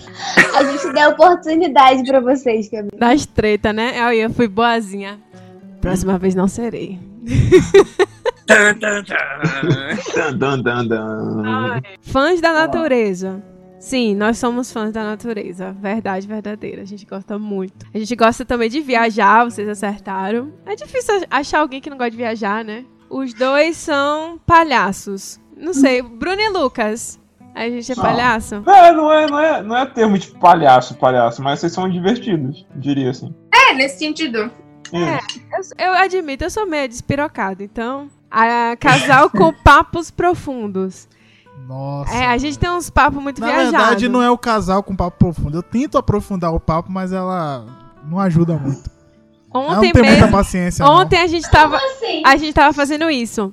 A gente deu oportunidade pra vocês, Camila. Das treta, né? Aí eu fui boazinha. Próxima vez não serei. Fãs da natureza. Sim, nós somos fãs da natureza. Verdade verdadeira. A gente gosta muito. A gente gosta também de viajar, vocês acertaram. É difícil achar alguém que não gosta de viajar, né? Os dois são palhaços. Não sei, Bruno e Lucas. A gente é palhaço? É, não é, não é, não é termo de palhaço, palhaço, mas vocês são divertidos, diria assim. É, nesse sentido. Eu, eu admito, eu sou meio despirocado, então. a- casal com papos profundos. Nossa. É, a gente tem uns papos muito Na viajados. verdade, não é o casal com papo profundo. Eu tento aprofundar o papo, mas ela não ajuda muito. não Ontem tem muita mesmo. paciência. Ontem a gente tava. Assim. A gente tava fazendo isso.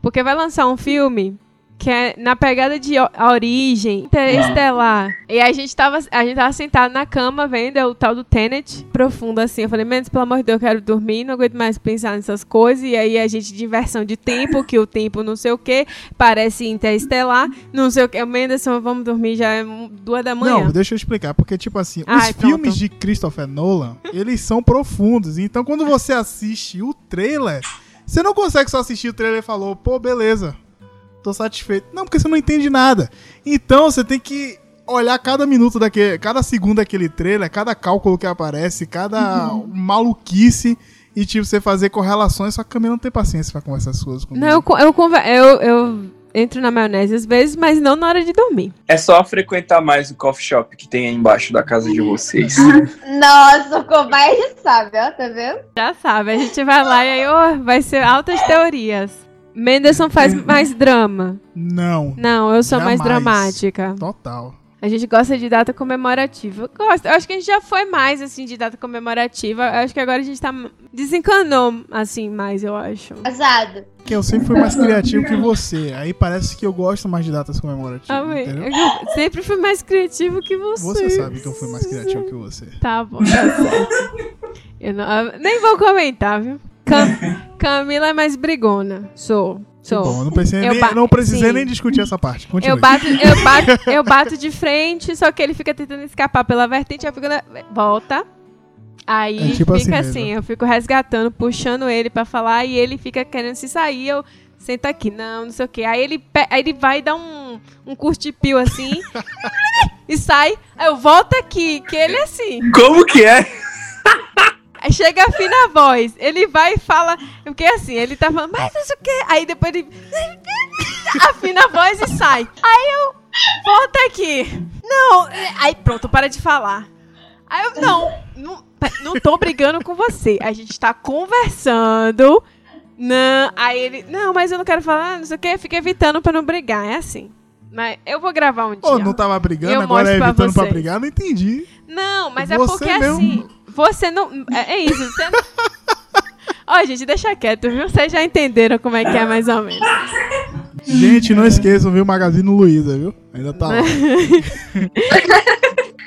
Porque vai lançar um filme que é na pegada de a origem interestelar. E a gente tava, a gente tava sentado na cama vendo é o tal do Tenet profundo assim. Eu falei, menos pelo amor de Deus, eu quero dormir, não aguento mais pensar nessas coisas. E aí a gente de inversão de tempo, que o tempo não sei o que, parece interestelar, não sei o que. Menderson, vamos dormir, já é duas da manhã. Não, deixa eu explicar, porque, tipo assim, Ai, os filmes de Christopher Nolan, eles são profundos. Então, quando você assiste o trailer, você não consegue só assistir o trailer e falou, pô, beleza, tô satisfeito. Não, porque você não entende nada. Então, você tem que olhar cada minuto daquele, cada segundo daquele trailer, cada cálculo que aparece, cada maluquice. E, tipo, você fazer correlações, só que a Camila não tem paciência pra conversar coisas comigo. Não, eu, eu, conver- eu, eu entro na maionese às vezes, mas não na hora de dormir. É só frequentar mais o coffee shop que tem aí embaixo da casa de vocês. Nossa, o cobaia já sabe, ó, tá vendo? Já sabe, a gente vai lá e aí ó, vai ser altas teorias. Menderson faz mais drama. Não, Não, eu sou mais Jamais. dramática. total. A gente gosta de data comemorativa. Eu gosto. Eu acho que a gente já foi mais, assim, de data comemorativa. Eu acho que agora a gente tá... Desencanou, assim, mais, eu acho. Azado. Que eu sempre fui mais criativo que você. Aí parece que eu gosto mais de datas comemorativas. Amém. Eu sempre fui mais criativo que você. Você sabe que eu fui mais criativo que você. Tá bom, tá certo. Eu não- nem vou comentar, viu? Cam- Camila é mais brigona. Sou. Sou. bom, não, pensei Eu nem, não precisei sim. nem discutir essa parte. Continue. Eu bato, eu, bato, eu bato de frente, só que ele fica tentando escapar pela vertente, eu fico na... volta. Aí É tipo assim fica assim, mesmo. eu fico resgatando, puxando ele pra falar, e ele fica querendo se sair, eu senta aqui, não, não sei o que. Aí ele, pe- aí ele vai dar um, um curtipio assim e sai. Aí eu volto aqui, que ele é assim. Como que é? Aí chega a fina voz, ele vai e fala, porque assim, ele tá falando, mas não sei o que. Aí depois ele afina a voz e sai. Aí eu, volta aqui. Não, aí pronto, para de falar. Aí eu, não, não, não tô brigando com você. A gente tá conversando. Não, aí ele, não, mas eu não quero falar, não sei o que, fica evitando pra não brigar, é assim. Mas eu vou gravar um dia. Ô, não tava brigando, agora é pra evitando pra vocês. brigar? Não entendi. Não, mas é Você porque mesmo. assim, você não. É, é isso, você não. Ó, gente, deixa quieto, viu? Vocês já entenderam como é que é mais ou menos. Gente, não esqueçam, viu? Magazine Luiza, viu? Ainda tá lá.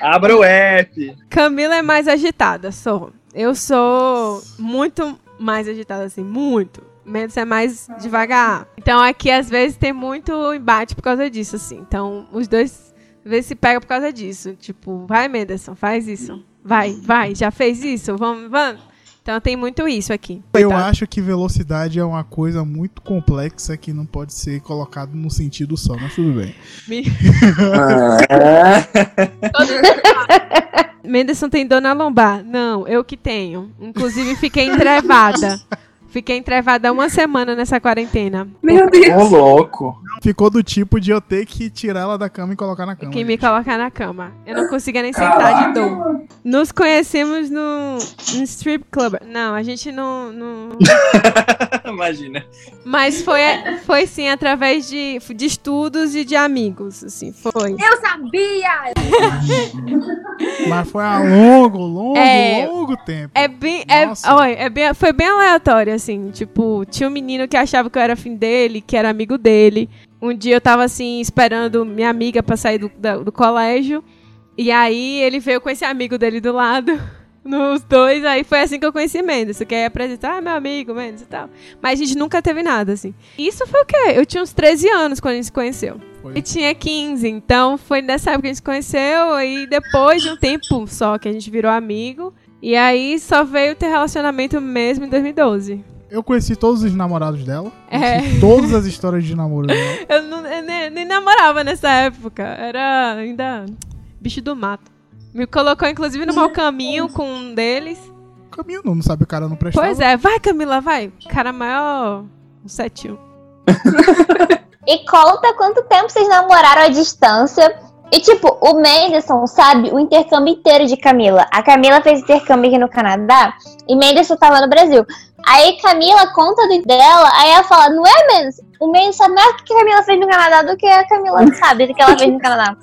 Abra o app. Camila é mais agitada, sou. Eu sou muito mais agitada, assim, muito. Menos é mais devagar. Então aqui às vezes tem muito embate por causa disso, assim. Então os dois às vezes se pegam por causa disso. Tipo, vai, Menderson, faz isso. Vai, vai, já fez isso? Vamos, vamos. Então tem muito isso aqui. Eu Coitado. acho que velocidade é uma coisa muito complexa que não pode ser colocado num sentido só, mas tudo bem. Me- Menderson tem dor na lombar. Não, eu que tenho. Inclusive, fiquei entrevada. Fiquei entrevada uma semana nessa quarentena. Meu Deus. Ô, louco. Ficou do tipo de eu ter que tirar ela da cama e colocar na cama. Que me colocar na cama. Eu não conseguia nem sentar de dor. Nos conhecemos no, no strip club. Não, a gente não. não- Imagina. Mas foi, foi sim através de, de estudos e de amigos. Assim, foi. Eu sabia! Mas foi a longo, longo, É. longo tempo. É bem. É, olha, é bem, foi bem aleatório, assim. Tipo, tinha um menino que achava que eu era fim dele, que era amigo dele. Um dia eu tava assim, esperando minha amiga pra sair do, da- do colégio. E aí ele veio com esse amigo dele do lado. Nos dois, aí foi assim que eu conheci Mendes. Que aí apresentar, ah, meu amigo, Mendes e tal. Mas a gente nunca teve nada, assim. Isso foi o quê? Eu tinha uns 13 anos quando a gente se conheceu. Foi. E tinha 15, então foi nessa época que a gente se conheceu. E depois de um tempo só que a gente virou amigo. E aí só veio ter relacionamento mesmo em 2012. Eu conheci todos os namorados dela. É. Todas as histórias de namoro dela. Eu, não, eu nem, nem namorava nessa época. Era ainda bicho do mato. Me colocou, inclusive, no mau caminho com um deles. Caminho não, não sabe o cara não prestava. Pois é, vai, Camila, vai. Cara maior. Um 71. E conta quanto tempo vocês namoraram à distância E, tipo, o Menderson sabe o intercâmbio inteiro de Camila. A Camila fez intercâmbio aqui no Canadá e Menderson tava no Brasil. Aí Camila conta do dela, aí ela fala, não é menos? O Menderson sabe mais o que a Camila fez no Canadá do que a Camila sabe do que ela fez no Canadá.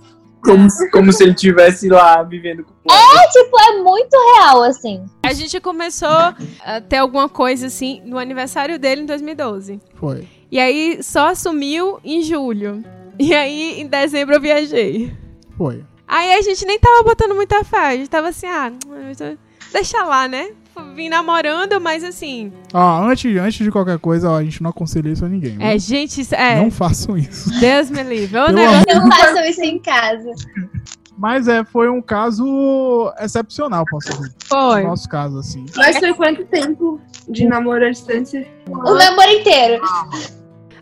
Como, se- como se ele estivesse lá vivendo com É, tipo, é muito real, assim. A gente começou a ter alguma coisa assim no aniversário dele em 2012. Foi. E aí só assumiu em julho. E aí em dezembro eu viajei. Foi. Aí a gente nem tava botando muita fé. A gente tava assim, ah, deixa lá, né? Vim namorando, mas assim. Ó, antes, antes de qualquer coisa, ó, a gente não aconselha isso a ninguém. viu? É, gente, isso- é. Não façam isso. Deus me livre. Negócio- Não façam isso em casa. Mas é, foi um caso excepcional, posso dizer. Foi. No nosso caso, assim. Mas foi quanto tempo de namoro à distância? O namoro inteiro.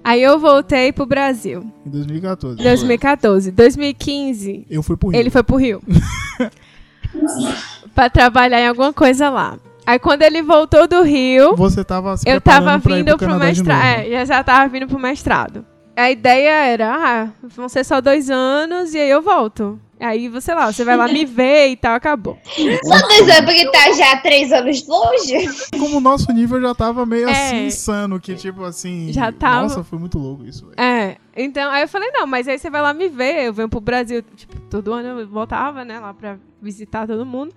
Aí eu voltei pro Brasil. Em 2014. 2014. 2015, Eu fui pro Rio. ele foi pro Rio. pra trabalhar em alguma coisa lá. Aí quando ele voltou do Rio, Você tava se eu tava vindo pro, de mestrado. É, já já tava vindo pro mestrado. A ideia era, ah, vão ser só dois anos e aí eu volto. Aí, você lá, você vai lá me ver e tal, acabou. Só dois anos, porque tá já três anos longe. Como o nosso nível já tava meio É. assim, insano, que tipo assim... Já tava. Nossa, foi muito louco isso, velho. É, então, aí eu falei, não, mas aí você vai lá me ver, eu venho pro Brasil, tipo, todo ano eu voltava, né, lá pra visitar todo mundo.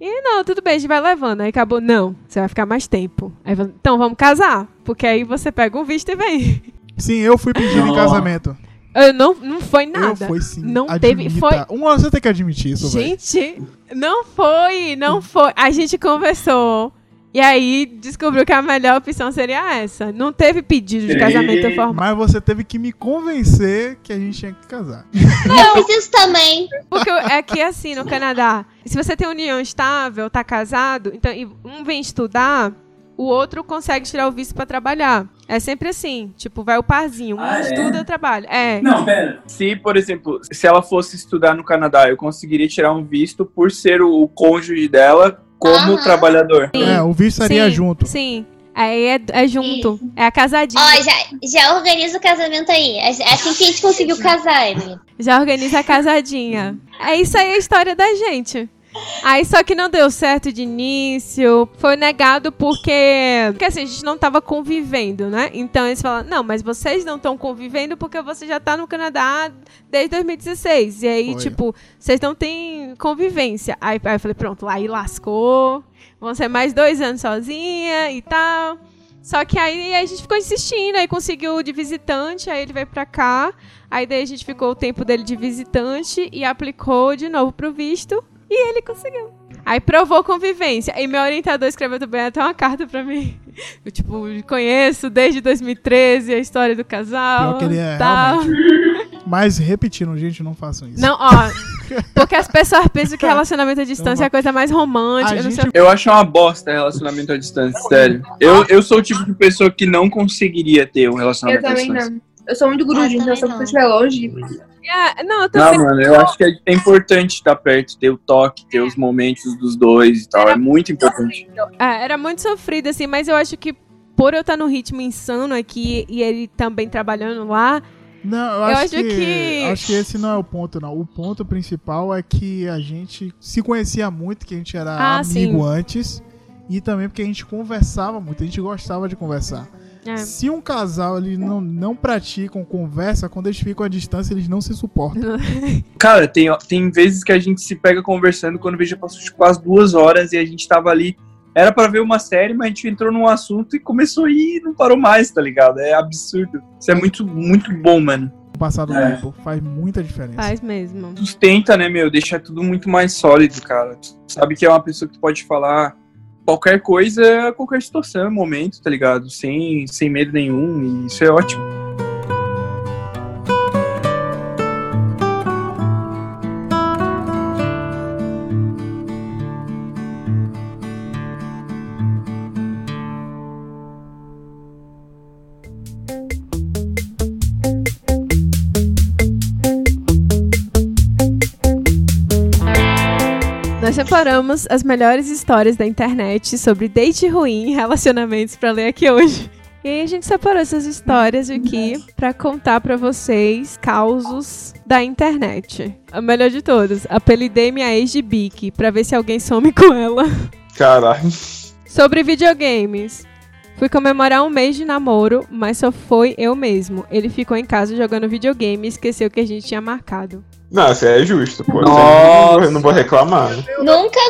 E não, tudo bem, a gente vai levando. Aí acabou, não, você vai ficar mais tempo. Aí então vamos casar, porque aí você pega um visto e vem. Sim, eu fui pedindo em casamento. Eu não, não foi nada. Eu fui sim. Não teve- Admita. foi- Uma, você tem que admitir isso, velho. Gente, não foi, não foi. A gente conversou. E aí descobriu que a melhor opção seria essa. Não teve pedido de casamento formal. Mas você teve que me convencer que a gente tinha que casar. Eu preciso também. Porque é que assim, no Canadá, se você tem união estável, tá casado, então e um vem estudar, o outro consegue tirar o visto pra trabalhar. É sempre assim, tipo, vai o parzinho, um Ah, é? estuda, trabalha. É. Não, pera. Se, por exemplo, se ela fosse estudar no Canadá, eu conseguiria tirar um visto por ser o, o cônjuge dela como Aham. trabalhador. Sim. É, o visto estaria Sim, junto. Sim. Aí é, é junto. É a casadinha. Ó, já, já organiza o casamento aí. É assim que a gente conseguiu casar, Emily. Já organiza a casadinha. É isso aí a história da gente. Aí só que não deu certo de início, foi negado porque, porque assim, a gente não tava convivendo, né? Então eles falaram, não, mas vocês não estão convivendo porque você já tá no Canadá desde 2016. E aí, Foi. tipo, vocês não têm convivência. Aí, aí eu falei, pronto, aí lascou, vão ser mais dois anos sozinha e tal. Só que aí a gente ficou insistindo, aí conseguiu de visitante, aí ele veio pra cá. Aí daí a gente ficou o tempo dele de visitante e aplicou de novo pro visto. E ele conseguiu. Aí provou convivência. E meu orientador escreveu também até uma carta pra mim. Eu, tipo, conheço desde 2013 a história do casal. Pior que ele é, tal. Mas repetindo, gente, não façam isso. Não, ó. Porque as pessoas pensam que relacionamento à distância é a coisa mais romântica. Eu gente- Eu acho uma bosta relacionamento à distância, sério. Eu, eu sou o tipo de pessoa que não conseguiria ter um Eu relacionamento à também distância. não. Eu sou muito então também se eu não. estiver longe. É, não, eu Não, mano, eu acho que é é importante estar perto, ter o toque, ter os momentos dos dois e tal. É muito importante. É, era muito sofrido, assim, mas eu acho que por eu estar no ritmo insano aqui e ele também trabalhando lá, Não, eu, Eu acho, acho que, que- acho que esse não é o ponto, não. O ponto principal é que a gente se conhecia muito, que a gente era Ah, amigo sim. antes. E também porque a gente conversava muito, a gente gostava de conversar. É, Se um casal eles não, não praticam conversa, quando eles ficam à distância, eles não se suportam. Cara, tem, tem vezes que a gente se pega conversando quando veja passou tipo, quase duas horas e a gente tava ali. Era pra ver uma série, mas a gente entrou num assunto e começou a ir e não parou mais, tá ligado? É absurdo. Isso é muito, muito bom, mano. O passar do É. tempo faz muita diferença. faz mesmo. Sustenta, né, meu? Deixa tudo muito mais sólido, cara. Tu sabe que é uma pessoa que tu pode falar qualquer coisa, qualquer situação, momento, tá ligado? Sem, sem medo nenhum. E isso é ótimo. Separamos as melhores histórias da internet sobre date ruim e relacionamentos pra ler aqui hoje. E aí a gente separou essas histórias aqui pra contar pra vocês causos da internet. A melhor de todas, apelidei minha ex de Bic pra ver se alguém some com ela. Caralho. Sobre videogames. Fui comemorar um mês de namoro, mas só foi eu mesmo. Ele ficou em casa jogando videogame e esqueceu que a gente tinha marcado. Não, isso é justo, pô. Nossa. Eu não vou reclamar. Nunca,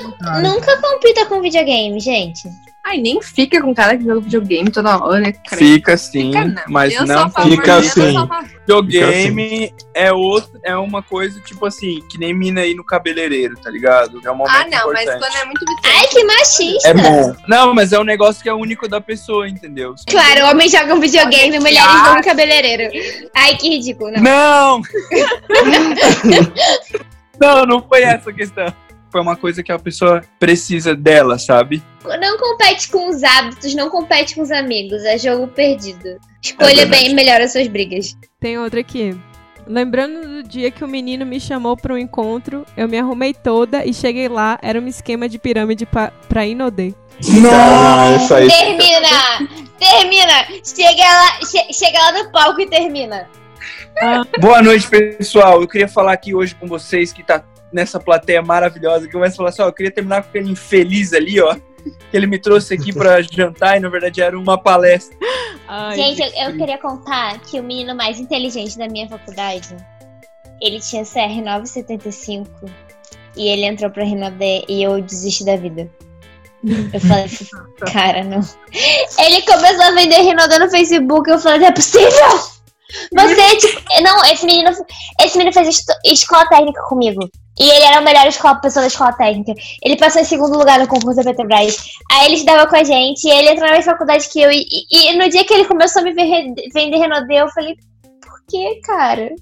nunca compita com videogame, gente. Ai, nem fica com cara que joga videogame toda hora, cara. Fica sim, Fica não. mas eu não Fica assim. Videogame é outro, é uma coisa, tipo assim, que nem mina aí no cabeleireiro, tá ligado? É um momento Ah, não, mas importante. quando é muito Ai, viciante. que machista. É bom. Não, mas é um negócio que é único da pessoa, entendeu? Claro, homens jogam videogame, mulheres vão no cabeleireiro. Ai, que ridículo. Não. Não! não, não foi essa a questão. Foi uma coisa que a pessoa precisa dela, sabe? Não compete com os hábitos, não compete com os amigos. É jogo perdido. Escolha verdade. bem e melhora as suas brigas. Tem outra aqui. Lembrando do dia que o menino me chamou para um encontro, eu me arrumei toda e cheguei lá, era um esquema de pirâmide pa pra Inodê. Não, isso aí. Termina! Termina! Chega lá, che- chega lá no palco e termina. Boa noite, pessoal. Eu queria falar aqui hoje com vocês que tá nessa plateia maravilhosa. Que começa a falar assim, ó, eu queria terminar com aquele infeliz ali, ó. Que ele me trouxe aqui pra jantar e na verdade era uma palestra. Ai, Gente, eu, eu queria contar que o menino mais inteligente da minha faculdade, ele tinha CR 975 e ele entrou pra Rinodé e eu desisti da vida. Eu falei assim, cara, não. Ele começou a vender Rinodé no Facebook, eu falei, não é possível! Você, tipo, não, esse menino, esse menino fez escola técnica comigo. E ele era o melhor escola, pessoa da escola técnica. Ele passou em segundo lugar no concurso da Petrobras. Aí ele estudava com a gente, e ele entrou na mesma faculdade que eu. E, e- e no dia que ele começou a me ver- vender Renaudet, eu falei, por que, cara?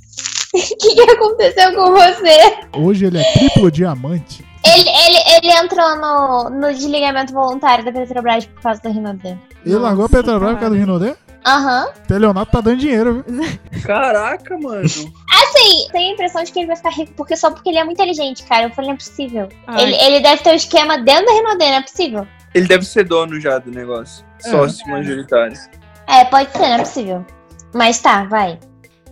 O que, que aconteceu com você? Hoje ele é triplo diamante. Ele, ele, ele entrou no, no desligamento voluntário da Petrobras por causa do Renaudet. Ele largou a Nossa, Petrobras por causa do Rinodê? Aham. Teleonato tá dando dinheiro, viu? Caraca, mano. Assim, tenho a impressão de que ele vai ficar rico porque só porque ele é muito inteligente, cara. Eu falei, não é possível. Ele, ele deve ter um esquema dentro da Renaudet, não é possível. Ele deve ser dono já do negócio. Sócio majoritário. É, pode ser, não é possível. Mas tá, vai.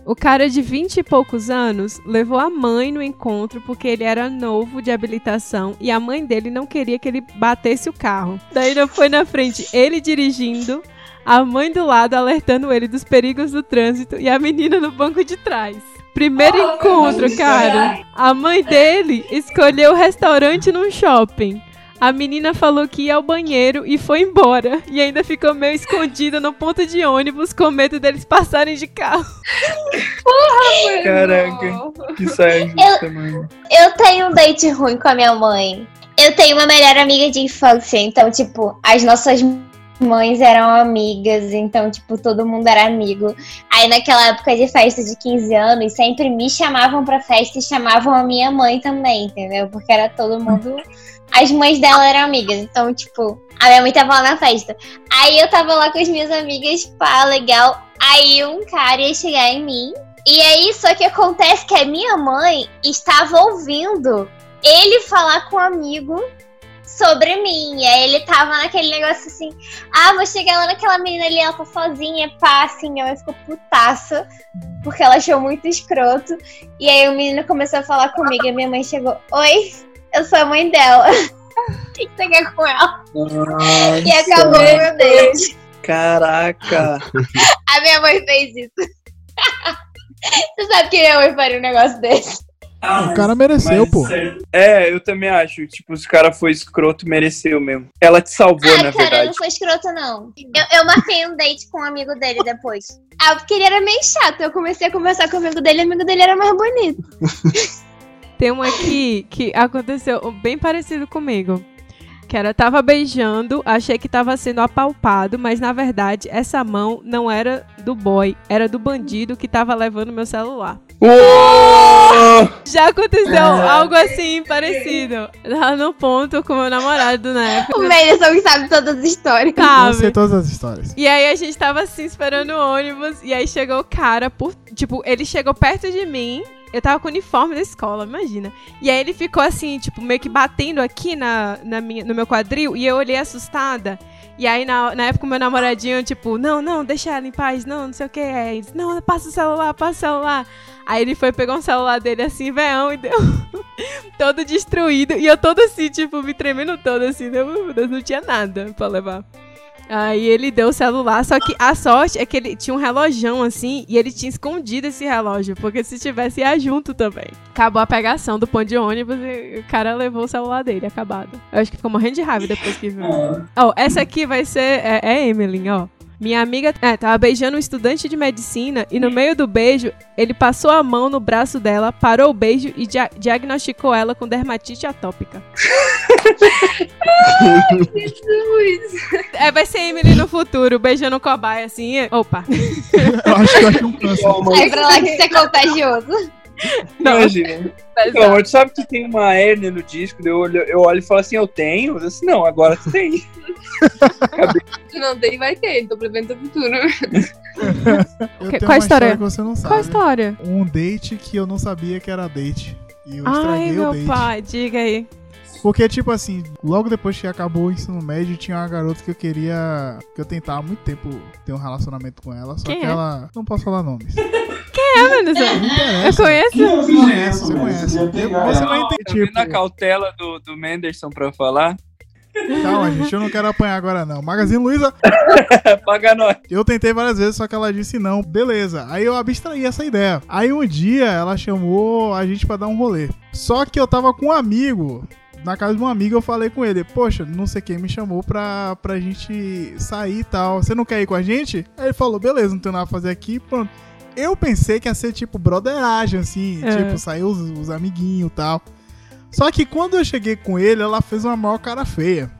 O cara de 20 e poucos anos levou a mãe no encontro porque ele era novo de habilitação e a mãe dele não queria que ele batesse o carro. Daí não foi na frente ele dirigindo, a mãe do lado alertando ele dos perigos do trânsito e a menina no banco de trás. Primeiro encontro, cara. A mãe dele escolheu o restaurante num shopping. A menina falou que ia ao banheiro e foi embora. E ainda ficou meio escondida no ponto de ônibus com medo deles passarem de carro. Caraca, que saia justa, mano. Eu tenho um date ruim com a minha mãe. Eu tenho uma melhor amiga de infância, então, tipo, as nossas mães eram amigas, então, tipo, todo mundo era amigo. Aí, naquela época de festa de 15 anos, sempre me chamavam pra festa e chamavam a minha mãe também, entendeu? Porque era todo mundo. As mães dela eram amigas, então, tipo, a minha mãe tava lá na festa. Aí eu tava lá com as minhas amigas, pá, legal. Aí um cara ia chegar em mim. E aí, só que acontece que a minha mãe estava ouvindo ele falar com um amigo sobre mim. E aí ele tava naquele negócio assim, ah, vou chegar lá naquela menina ali, ela tá sozinha, pá, assim, mãe ficou putaça, porque ela achou muito escroto. E aí o menino começou a falar comigo, e minha mãe chegou, oi, eu sou a mãe dela. O que você quer com ela? E acabou o meu date. Caraca. A minha mãe fez isso. Você sabe que minha mãe faria um negócio desse? O cara mereceu, pô. É, eu também acho. Tipo, se o cara foi escroto, mereceu mesmo. Ela te salvou, Ai, na cara, verdade. não foi escroto, não. Eu, eu marquei um date com um amigo dele depois. Ah, porque ele era meio chato. Eu comecei a conversar com o amigo dele e o amigo dele era mais bonito. Tem um aqui que aconteceu bem parecido comigo. Que era, tava beijando, achei que tava sendo apalpado, mas na verdade essa mão não era do boy, era do bandido que tava levando meu celular. Uou! Já aconteceu algo assim parecido. Lá no ponto com meu namorado na época. O Melison sabe todas as histórias. Eu sei Sabe? todas as histórias. E aí a gente tava assim esperando o ônibus e aí chegou o cara por, tipo, ele chegou perto de mim eu tava com o uniforme da escola, imagina. E aí ele ficou assim, tipo, meio que batendo aqui na, na minha, no meu quadril, e eu olhei assustada. E aí, na, na época, meu namoradinho, tipo, não, não, deixa ela em paz, não, não sei o que. Aí disse, não, passa o celular, passa o celular. Aí ele foi, pegou um celular dele assim, veão, e deu todo destruído. E eu todo assim, tipo, me tremendo todo assim? Meu Deus, não tinha nada pra levar. Aí ele deu o celular, só que a sorte é que ele tinha um relojão assim e ele tinha escondido esse relógio, porque se tivesse ia junto também. Acabou a pegação do ponto de ônibus e o cara levou o celular dele, acabado. Eu acho que ficou morrendo de raiva depois que viu. Ó, essa aqui vai ser. É, é Emily, ó. Minha amiga é, tava beijando um estudante de medicina e no meio do beijo, ele passou a mão no braço dela, parou o beijo e dia- diagnosticou ela com dermatite atópica. Jesus. É, vai ser Emily no futuro, beijando o cobaia assim. Opa. Eu acho que eu acho um câncer. Sai pra lá que isso é contagioso. Não, Imagina. Não, mas sabe que tem uma hérnia no disco, eu olho, eu olho e falo assim, eu tenho? Eu disse, assim, não, agora tu tem. Se não tem, vai ter. Tô prevendo o futuro. Eu qual a história? que você não sabe. Qual a história? Um date que eu não sabia que era date. E eu Ai, estraguei o meu date. pai, diga aí. Porque, tipo assim, logo depois que acabou o ensino médio, tinha uma garota que eu queria. que eu tentava há muito tempo ter um relacionamento com ela, só Quem que é? ela. Não posso falar nomes. É, mano, Não eu interessa. conheço. Você conhece, você conhece. Você vai Tá entender. vendo a Tipo, cautela do, do Menderson pra falar? calma, gente, eu não quero apanhar agora, não. Magazine Luiza, Paga nós. eu tentei várias vezes, só que ela disse não. Beleza. Aí eu abstraí essa ideia. Aí um dia ela chamou a gente pra dar um rolê. Só que eu tava com um amigo. Na casa de um amigo eu falei com ele, poxa, não sei quem me chamou pra, pra gente sair e tal. Você não quer ir com a gente? Aí ele falou, beleza, não tem nada pra fazer aqui, pronto. Eu pensei que ia ser tipo broderagem, assim, É. tipo, sair os, os amiguinhos e tal. Só que quando eu cheguei com ele, ela fez uma maior cara feia.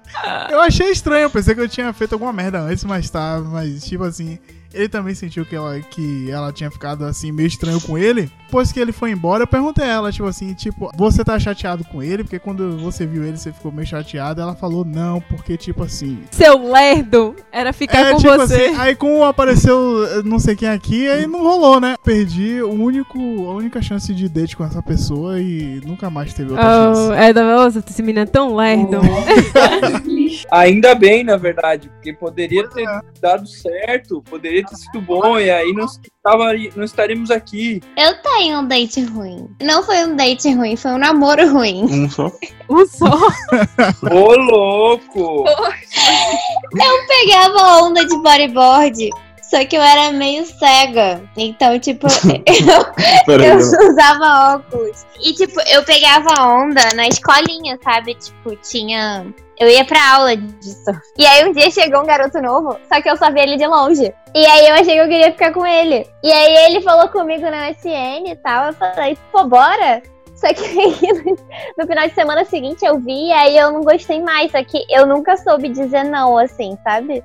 Eu achei estranho, eu pensei que eu tinha feito alguma merda antes, mas tá, mas tipo assim, ele também sentiu que ela, que ela tinha ficado assim, meio estranho com ele. Depois que ele foi embora, eu perguntei a ela, tipo assim, tipo, você tá chateado com ele? Porque quando você viu ele, você ficou meio chateado. Ela falou, não, porque tipo assim. Seu lerdo era ficar com tipo você. assim, aí como apareceu eh, não sei quem aqui, aí não rolou, né? Perdi o único, a única chance de date com essa pessoa e nunca mais teve outra Oh, chance. é da nossa, esse menino é tão lerdo. Ainda bem, na verdade, porque poderia ter dado certo, poderia ter sido bom, e aí não, estava, não estaríamos aqui. Eu tenho um date ruim. Não foi um date ruim, foi um namoro ruim. Um só. Um só. Ô, louco! Eu pegava onda de bodyboard, só que eu era meio cega. Então, tipo, eu, eu- usava óculos. E, tipo, eu pegava onda na escolinha, sabe? Tipo, tinha. Eu ia pra aula disso. E aí um dia chegou um garoto novo, só que eu só vi ele de longe. E aí eu achei que eu queria ficar com ele. E aí ele falou comigo na SN e tal. Eu falei, pô, bora? Só que aí, no final de semana seguinte eu vi, e aí eu não gostei mais. Só que eu nunca soube dizer não, assim, sabe?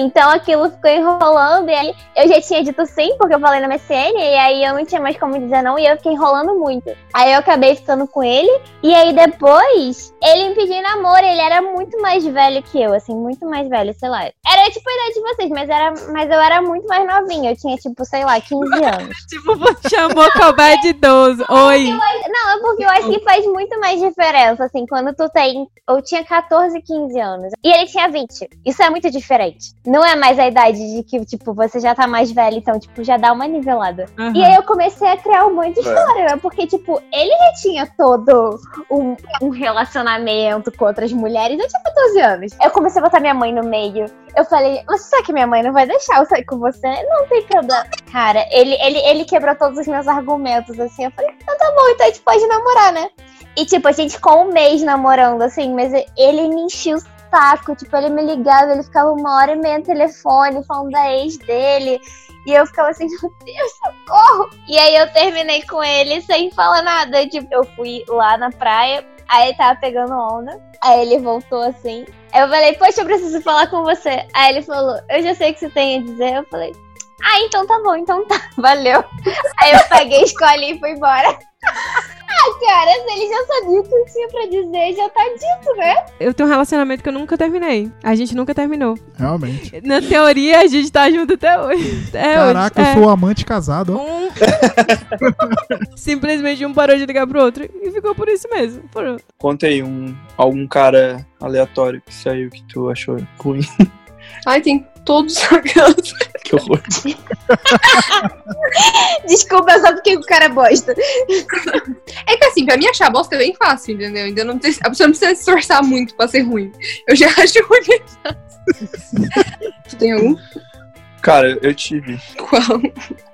Então aquilo ficou enrolando, e aí eu já tinha dito sim, porque eu falei na MSN, e aí eu não tinha mais como dizer não, e eu fiquei enrolando muito. Aí eu acabei ficando com ele, e aí depois ele me pediu namoro, ele era muito mais velho que eu, assim, muito mais velho, sei lá. Era tipo a idade de vocês, mas, era, mas eu era muito mais novinha, eu tinha tipo, sei lá, 15 anos. tipo, chamou cobaia de idoso. Oi. Não, é porque eu acho que faz muito mais diferença, assim, quando tu tem. Eu tinha 14, 15 anos. E ele tinha 20. Isso é muito diferente. Não é mais a idade de que, tipo, você já tá mais velho, então, tipo, já dá uma nivelada. Aham. E aí eu comecei a criar um monte de história, né? Porque, tipo, ele já tinha todo um, um relacionamento com outras mulheres. Eu tinha 14 anos. Eu comecei a botar minha mãe no meio. Eu falei, mas será que minha mãe não vai deixar eu sair com você? Não tem problema. Cara, ele, ele, ele quebrou todos os meus argumentos, assim. Eu falei, então tá bom, então a gente pode namorar, né? E, tipo, a gente ficou um mês namorando, assim, mas ele me enchia o saco. Tipo, ele me ligava, ele ficava uma hora e meia no telefone falando da ex dele. E eu ficava assim, meu Deus, socorro! E aí eu terminei com ele sem falar nada. Tipo, eu fui lá na praia, aí ele tava pegando onda. Aí ele voltou assim. Aí eu falei, poxa, eu preciso falar com você. Aí ele falou, eu já sei o que você tem a dizer. Eu falei, ah, então tá bom, então tá, valeu. Aí eu peguei, escolhi e fui embora. Aqui cara, se ele já sabia o que tinha pra dizer, já tá dito, né? Eu tenho um relacionamento que eu nunca terminei. A gente nunca terminou. Realmente. Na teoria, a gente tá junto até hoje. É Caraca, hoje. eu sou amante casado. ó. Um... Simplesmente um parou de ligar pro outro e ficou por isso mesmo. Por... Conta aí um, algum cara aleatório que saiu que tu achou ruim. Ai, tem todos. Que horror. Desculpa, só porque o cara bosta. É que assim, pra mim achar bosta é bem fácil, entendeu? Ainda não tem... A pessoa não precisa se esforçar muito pra ser ruim. Eu já acho ruim bem fácil. tu tem algum? Cara, eu tive. Qual?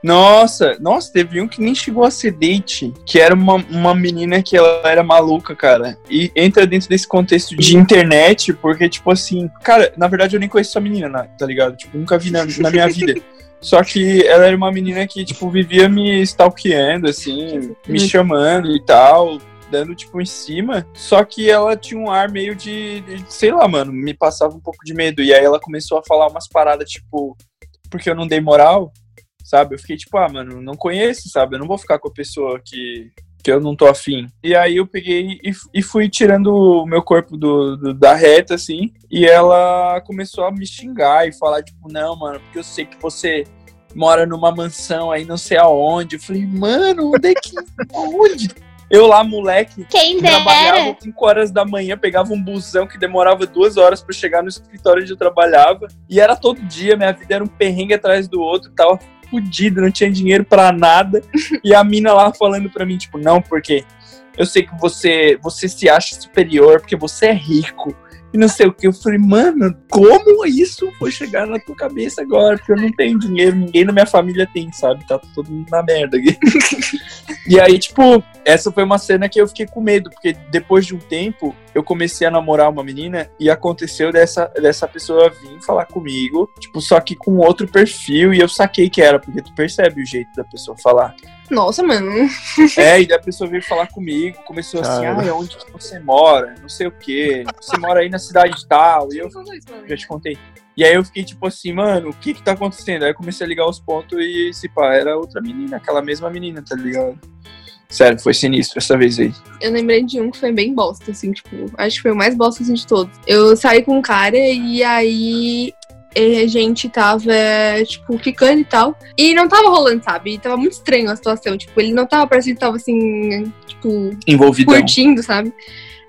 Nossa, nossa, teve um que nem chegou a ser date, que era uma, uma menina que ela era maluca, cara. E entra dentro desse contexto de internet, porque, tipo assim, cara, na verdade eu nem conheço essa menina, né, tá ligado? Tipo, nunca vi na, na minha vida. Só que ela era uma menina que, tipo, vivia me stalkeando, assim, me chamando e tal, dando, tipo, em cima. Só que ela tinha um ar meio de, de, sei lá, mano, me passava um pouco de medo. E aí ela começou a falar umas paradas, tipo, porque eu não dei moral, sabe? Eu fiquei tipo, ah, mano, não conheço, sabe? Eu não vou ficar com a pessoa que, que eu não tô afim. E aí eu peguei e, e fui tirando o meu corpo do, do- da reta, assim, e ela começou a me xingar e falar, tipo, não, mano, porque eu sei que você mora numa mansão aí não sei aonde. Eu falei, mano, onde é que. Onde? Eu lá, moleque, Quem trabalhava dera. 5 horas da manhã, pegava um busão que demorava duas horas pra chegar no escritório onde eu trabalhava. E era todo dia, minha vida era um perrengue atrás do outro, tava fudido, não tinha dinheiro pra nada. E a mina lá falando pra mim, tipo, não, porque eu sei que você, você se acha superior, porque você é rico. E não sei o que. Eu falei, mano, como isso foi chegar na tua cabeça agora? Porque eu não tenho dinheiro, ninguém na minha família tem, sabe? Tá todo mundo na merda aqui. E aí, tipo, essa foi uma cena que eu fiquei com medo, porque depois de um tempo eu comecei a namorar uma menina e aconteceu dessa, dessa pessoa vir falar comigo, tipo, só que com outro perfil, e eu saquei que era, porque tu percebe o jeito da pessoa falar. Nossa, mano. É, e daí a pessoa veio falar comigo, começou assim, Cara. ah, onde que você mora? Não sei o quê. Você mora aí na cidade tal. E eu já te contei. E aí eu fiquei tipo assim, mano, o que que tá acontecendo? Aí eu comecei a ligar os pontos e esse pá, era outra menina, aquela mesma menina, tá ligado? Sério, foi sinistro essa vez aí. Eu lembrei de um que foi bem bosta, assim, tipo, acho que foi o mais bosta assim, de todos. Eu saí com um cara e aí a gente tava, tipo, ficando e tal. E não tava rolando, sabe? E tava muito estranho a situação. Tipo, ele não tava parecendo que tava assim, tipo, Envolvidão. curtindo, sabe?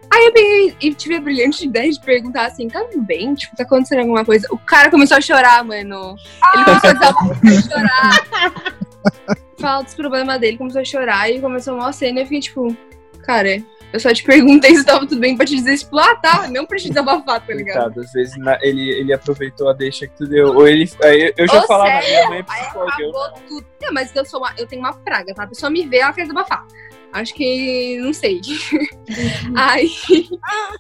Aí eu peguei e tive a brilhante ideia de perguntar assim, tá tudo bem? Tipo, tá acontecendo alguma coisa? O cara começou a chorar, mano. Ele começou a desabafar, a chorar. Fala dos problemas dele, começou a chorar e começou uma cena e eu fiquei tipo, cara, eu só te perguntei se tava tudo bem pra te dizer, tipo, ah, tá, não pra te desabafar, tá ligado? Coitado, às vezes na- ele, ele aproveitou a deixa que tu deu. Ou ele. aí eu já Ô, falava, sério? minha mãe é psicóloga. eu- tudo. Não, mas eu sou uma, eu tenho uma praga, tá? A pessoa me vê, ela quer desabafar. Acho que. não sei. Aí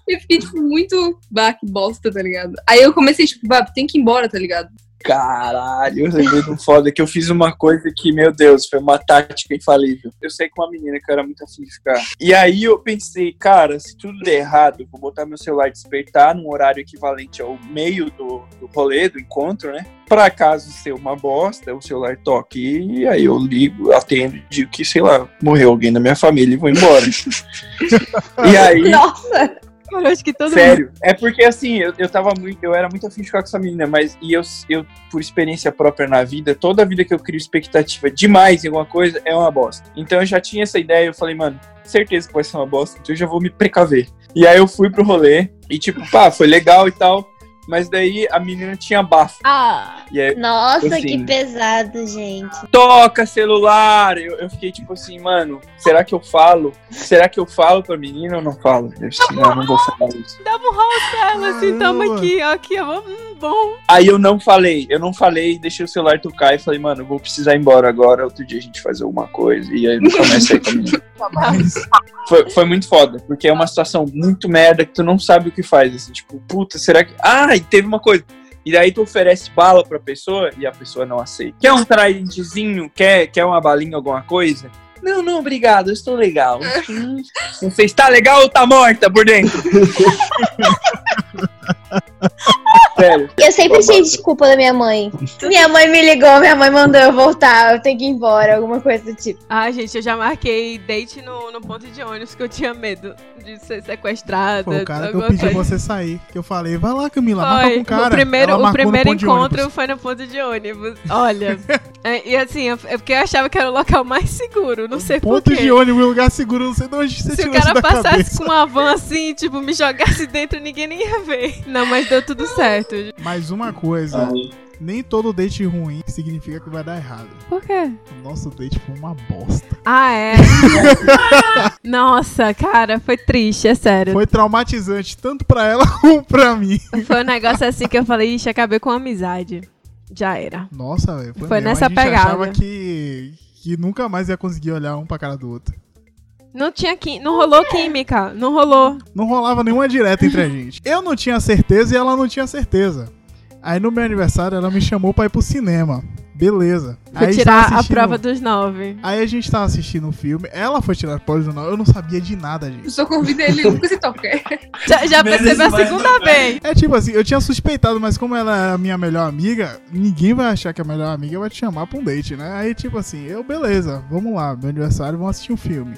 eu fiquei, tipo, muito. Bah, que bosta, tá ligado? Aí eu comecei, tipo, bah, tem que ir embora, tá ligado? Caralho, eu lembrei de um foda que eu fiz uma coisa que, meu Deus, foi uma tática infalível. Eu sei com uma menina que eu era muito afim de ficar. E aí eu pensei, cara, se tudo der errado, vou botar meu celular despertar num horário equivalente ao meio do, do rolê, do encontro, né? Pra caso ser uma bosta, o celular toque e aí eu ligo, atendo, digo que, sei lá, morreu alguém da minha família e vou embora. e aí. Nossa, Eu acho que todo mundo. Sério, é porque assim, eu, eu tava muito, eu era muito afim de ficar com essa menina, mas e eu, eu, por experiência própria na vida, toda vida que eu crio expectativa demais em alguma coisa é uma bosta. Então eu já tinha essa ideia, eu falei, mano, certeza que vai ser uma bosta, então eu já vou me precaver. E aí eu fui pro rolê, e tipo, pá, foi legal e tal, mas daí a menina tinha bafo. Ah, E aí, nossa, Assim. que pesado, gente. toca celular! Eu, eu fiquei tipo assim, mano, será que eu falo? Será que eu falo pra menina ou não falo? Eu não, não vou falar isso. dava um pra ela, assim, toma aqui, ó, aqui, ó, hum, bom. Aí eu não falei, eu não falei, deixei o celular tocar e falei, mano, eu vou precisar ir embora agora, outro dia a gente faz alguma coisa. E aí mais saí comigo. Foi, foi muito foda, porque é uma situação muito merda que tu não sabe o que faz, assim, tipo, puta, será que. Ah, e teve uma coisa. E daí tu oferece bala pra pessoa e a pessoa não aceita. Quer um tradentezinho? Quer, quer uma balinha, alguma coisa? Não, não, obrigado, eu estou legal. Hum, Você está legal ou tá morta por dentro? sério. Eu sempre tinha desculpa da minha mãe. Minha mãe me ligou, minha mãe mandou eu voltar, eu tenho que ir embora, alguma coisa do tipo. Ah, gente, eu já marquei date no, no ponto de ônibus que eu tinha medo de ser sequestrada. Foi o cara que eu pedi coisa. você sair. Que eu falei, vai lá, Camila, marca Foi. com o cara. o primeiro, Ela o primeiro encontro foi no ponto de ônibus. Olha. é, e assim, eu- é porque eu achava que era o local mais seguro. Não sei Ponto porquê. de ônibus, um lugar seguro, não sei de onde você Se o cara passasse cabeça. com uma van assim, tipo, me jogasse dentro, ninguém nem ia ver. Não, mas deu tudo certo. Mas uma coisa, nem todo date ruim significa que vai dar errado. Por quê? O nosso date foi uma bosta. Ah, é. Nossa, cara, foi triste, é sério. Foi traumatizante, tanto pra ela como pra mim. Foi um negócio assim que eu falei, ixi, acabei com a amizade. Já era. Nossa, velho. Foi, Foi mesmo. nessa a gente pegada. achava que, que nunca mais ia conseguir olhar um pra cara do outro. Não tinha quim... não rolou química, não rolou. Não rolava nenhuma direta entre a gente. Eu não tinha certeza e ela não tinha certeza. Aí no meu aniversário ela me chamou pra ir pro cinema. Beleza. Foi Aí tirar a assistindo- prova dos nove. Aí a gente tava assistindo um filme, ela foi tirar a prova do jornal, eu não sabia de nada, gente. Eu só convidei ele nunca se toca. Já, já percebeu a segunda vez. É tipo assim, eu tinha suspeitado, mas como ela é a minha melhor amiga, ninguém vai achar que a melhor amiga vai te chamar pra um date, né? Aí tipo assim, eu, beleza, vamos lá, meu aniversário, vamos assistir um filme.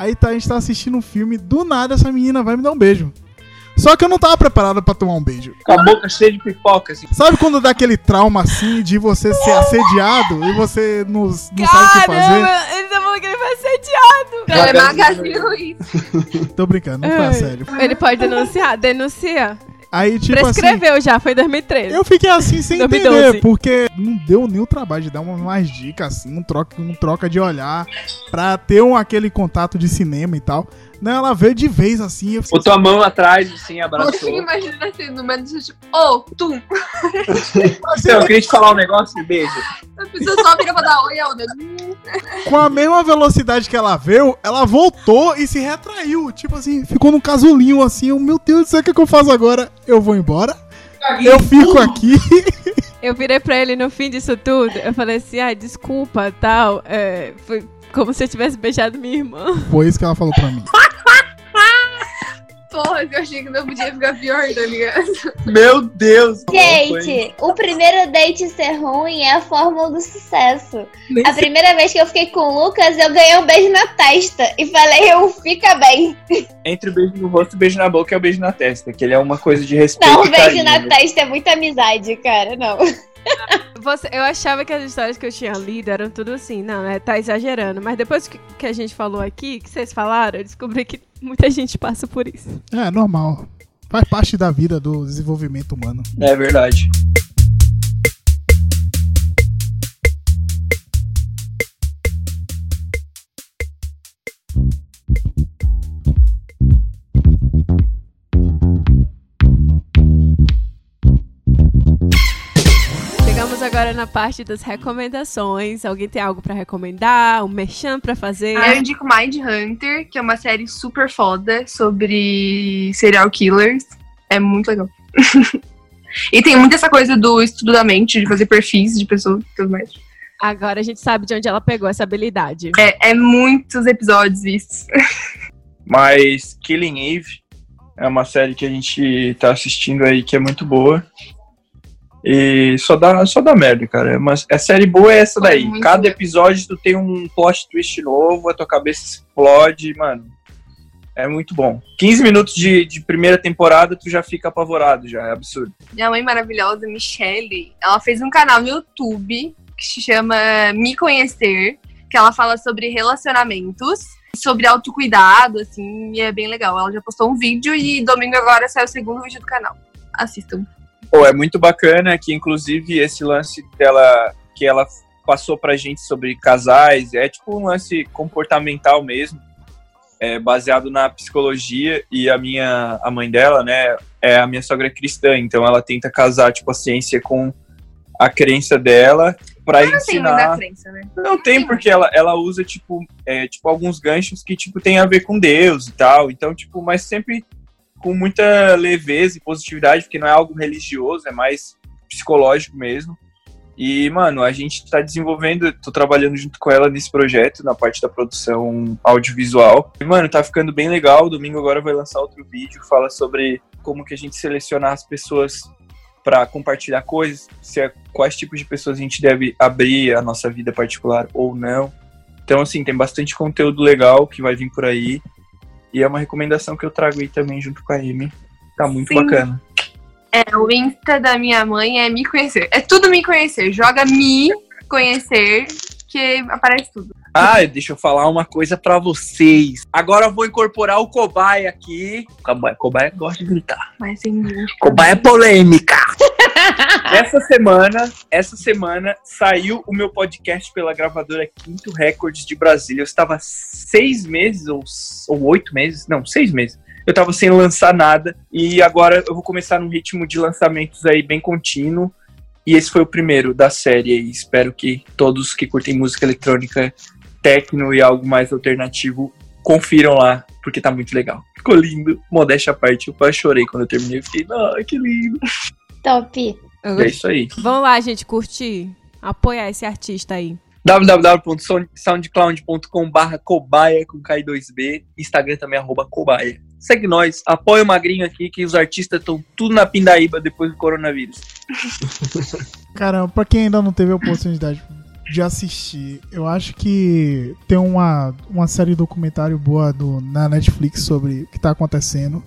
Aí tá, a gente tá assistindo um filme, do nada essa menina vai me dar um beijo. Só que eu não tava preparado pra tomar um beijo. Com a boca cheia de pipoca, assim. Sabe quando dá aquele trauma assim de você ser assediado e você não, não sabe o que fazer? Caramba, ele tá falando que ele ser adiado. Ela é Magazine Luiz. Tô brincando, não foi a sério. Ele pode denunciar, denuncia. Aí tipo assim, Prescreveu já, foi em 2013. Eu fiquei assim sem 2012. entender, porque não deu nem o trabalho de dar uma mais dicas, assim, um troca, um troca de olhar, pra ter um, aquele contato de cinema e tal. Não, ela veio de vez assim, eu Botou a mão atrás, assim, Você abraçou. imagina assim, no meio do tipo, ô, tum. Então, eu queria te falar um negócio, beijo. A pessoa só vira pra dar oi a outra. Hum, com a mesma velocidade que ela veio, ela voltou e se retraiu. Tipo assim, ficou num casulinho assim, eu, meu Deus do céu, o que, é que eu faço agora? Eu vou embora? Eu fico aqui. Eu virei pra ele no fim disso tudo. Eu falei assim: ah, desculpa, tal. É, foi como se eu tivesse beijado minha irmã. Foi isso que ela falou pra mim. Porra, eu achei que não podia ficar pior, tá ligado? Meu Deus. Gente, o primeiro date ser ruim é a fórmula do sucesso. A primeira vez que eu fiquei com o Lucas, eu ganhei um beijo na testa e falei, eu fica bem. Entre o beijo no rosto e o beijo na boca é o beijo na testa, que ele é uma coisa de respeito Não, beijo carinho. na testa é muita amizade, cara, não. Você, eu achava que as histórias que eu tinha lido eram tudo assim, não, é, tá exagerando. Mas depois que, que a gente falou aqui, que vocês falaram, eu descobri que muita gente passa por isso. É, normal. Faz parte da vida do desenvolvimento humano. É verdade. Agora na parte das recomendações. Alguém tem algo pra recomendar? Um merchan pra fazer? Eu indico Mind Hunter, que é uma série super foda sobre serial killers. É muito legal. e tem muito essa coisa do estudo da mente, de fazer perfis de pessoas e tudo mais. Agora a gente sabe de onde ela pegou essa habilidade. É, é muitos episódios vistos. Mas Killing Eve é uma série que a gente tá assistindo aí que é muito boa. E só dá, só dá merda, cara. Mas a série boa é essa daí. Cada episódio tu tem um plot twist novo, a tua cabeça explode, mano. É muito bom. 15 minutos de, de primeira temporada, tu já fica apavorado, já. É absurdo. Minha mãe maravilhosa, Michelle, ela fez um canal no YouTube que se chama Me Conhecer, que ela fala sobre relacionamentos, sobre autocuidado, assim, e é bem legal. Ela já postou um vídeo e domingo agora sai o segundo vídeo do canal. Assistam. Pô, é muito bacana que, inclusive, esse lance dela, que ela passou pra gente sobre casais, é tipo um lance comportamental mesmo, é baseado na psicologia, e a minha, a mãe dela, né, é a minha sogra cristã, então ela tenta casar, tipo, a ciência com a crença dela pra Não tem ensinar... crença, né? Não tem, porque ela, ela usa, tipo, é, tipo, alguns ganchos que, tipo, tem a ver com Deus e tal. Então, tipo, mas sempre com muita leveza e positividade, porque não é algo religioso, é mais psicológico mesmo. E, mano, a gente tá desenvolvendo, tô trabalhando junto com ela nesse projeto, na parte da produção audiovisual. E, mano, tá ficando bem legal. Domingo agora vai lançar outro vídeo, fala sobre como que a gente seleciona as pessoas para compartilhar coisas, se é, quais tipos de pessoas a gente deve abrir a nossa vida particular ou não. Então, assim, tem bastante conteúdo legal que vai vir por aí. E é uma recomendação que eu trago aí também junto com a Amy. Tá muito Sim. bacana. É, o Insta da minha mãe é me conhecer. É tudo me conhecer. Joga me conhecer, que aparece tudo. Ah, deixa eu falar uma coisa pra vocês. Agora eu vou incorporar o cobaia aqui. Cobaia, cobaia gosta de gritar. Mas gente. Cobaia polêmica. Essa semana, essa semana saiu o meu podcast pela gravadora Quinto Records de Brasília. Eu estava seis meses ou, ou oito meses, não, seis meses. Eu estava sem lançar nada e agora eu vou começar num ritmo de lançamentos aí bem contínuo. E esse foi o primeiro da série e espero que todos que curtem música eletrônica, techno e algo mais alternativo confiram lá, porque tá muito legal. Ficou lindo, modéstia à parte. Eu quase chorei quando eu terminei. Fiquei, ai, que lindo. Top. É isso aí. Vamos lá, gente, curtir. Apoiar esse artista aí. www.soundcloud.com barra cobaia com K2B. Instagram também, arroba cobaia. Segue nós, apoia o Magrinho aqui, que os artistas estão tudo na pindaíba depois do coronavírus. Caramba, pra quem ainda não teve a oportunidade de assistir, eu acho que tem uma, uma série documentário boa do, na Netflix sobre o que tá acontecendo,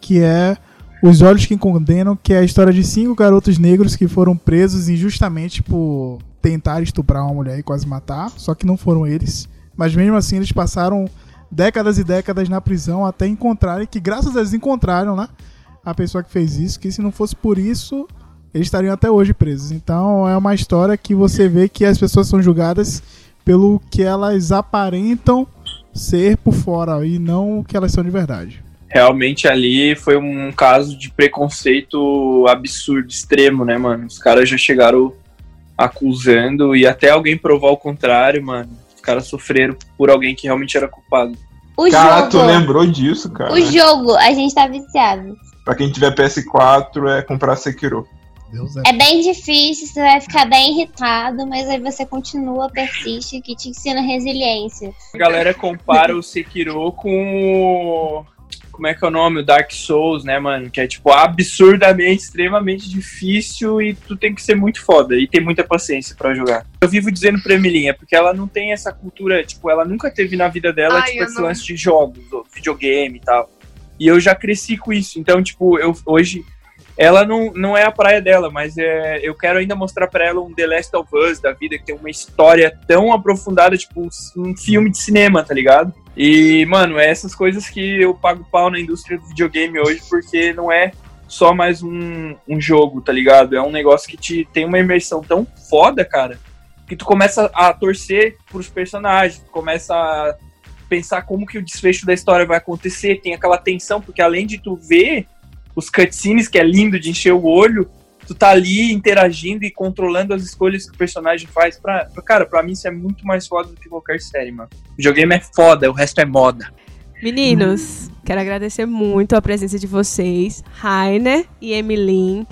que é Os Olhos que Condenam, que é a história de cinco garotos negros que foram presos injustamente por tentar estuprar uma mulher e quase matar, só que não foram eles. Mas mesmo assim eles passaram décadas e décadas na prisão até encontrarem, que graças a eles encontraram, né? A pessoa que fez isso, que se não fosse por isso, eles estariam até hoje presos. Então é uma história que você vê que as pessoas são julgadas pelo que elas aparentam ser por fora e não o que elas são de verdade. Realmente ali foi um caso de preconceito absurdo, extremo, né, mano? Os caras já chegaram acusando e até alguém provar o contrário, mano. Os caras sofreram por alguém que realmente era culpado. O Cara, tu jogo. lembrou disso, cara? O jogo, a gente tá viciado. Pra quem tiver PS4, é comprar Sekiro. Deus é. É bem difícil, você vai ficar bem irritado, mas aí você continua, persiste, que te ensina resiliência. A galera compara o Sekiro com o. Como é que é o nome? O Dark Souls, né, mano? Que é, tipo, absurdamente, extremamente difícil e tu tem que ser muito foda e ter muita paciência pra jogar. Eu vivo dizendo pra Emilinha, porque ela não tem essa cultura, tipo, ela nunca teve na vida dela, Ai, tipo, esse não. lance de jogos, videogame e tal. E eu já cresci com isso. Então, tipo, eu hoje. Ela não, não é a praia dela, mas é, eu quero ainda mostrar pra ela um The Last of Us da vida, que tem uma história tão aprofundada, tipo um filme de cinema, tá ligado? E, mano, é essas coisas que eu pago pau na indústria do videogame hoje, porque não é só mais um, um jogo, tá ligado? É um negócio que te tem uma imersão tão foda, cara, que tu começa a torcer pros personagens, tu começa a pensar como que o desfecho da história vai acontecer, tem aquela tensão, porque além de tu ver os cutscenes, que é lindo de encher o olho, tu tá ali interagindo e controlando as escolhas que o personagem faz. Pra, pra- cara, pra mim isso é muito mais foda do que qualquer série, mano. O videogame é foda, o resto é moda. Meninos, quero agradecer muito a presença de vocês, Rainer e Emilin.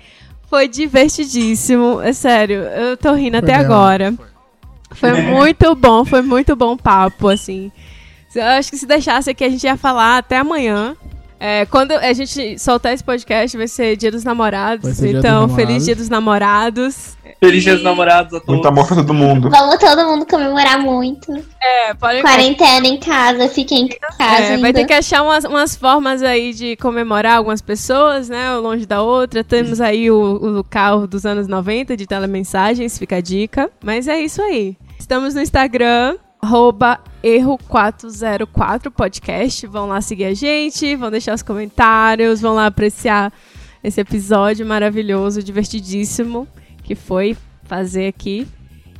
Foi divertidíssimo, é sério, eu tô rindo Foi até agora. Foi muito bom, foi muito bom papo, assim. Eu acho que se deixasse aqui a gente ia falar até amanhã. É, quando a gente soltar esse podcast vai ser Dia dos Namorados, Dia dos então Namorados. feliz Dia dos Namorados. Feliz dia dos namorados a todos. Muito amor pra todo mundo. Vamos todo mundo comemorar muito. É, pode Quarentena em casa, fiquem em casa. É, vai ter que achar umas, umas formas aí de comemorar algumas pessoas, né? um Longe da outra. Temos aí o, o carro dos anos 90 de telemensagens, fica a dica. Mas é isso aí. Estamos no Instagram, arroba erro404 podcast. Vão lá seguir a gente, vão deixar os comentários, vão lá apreciar esse episódio maravilhoso, divertidíssimo que foi fazer aqui.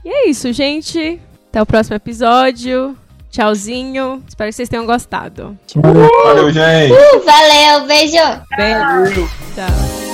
E é isso, gente. Até o próximo episódio. Tchauzinho. Espero que vocês tenham gostado. Valeu, gente. Uh, valeu, beijo! Beijo. Tchau.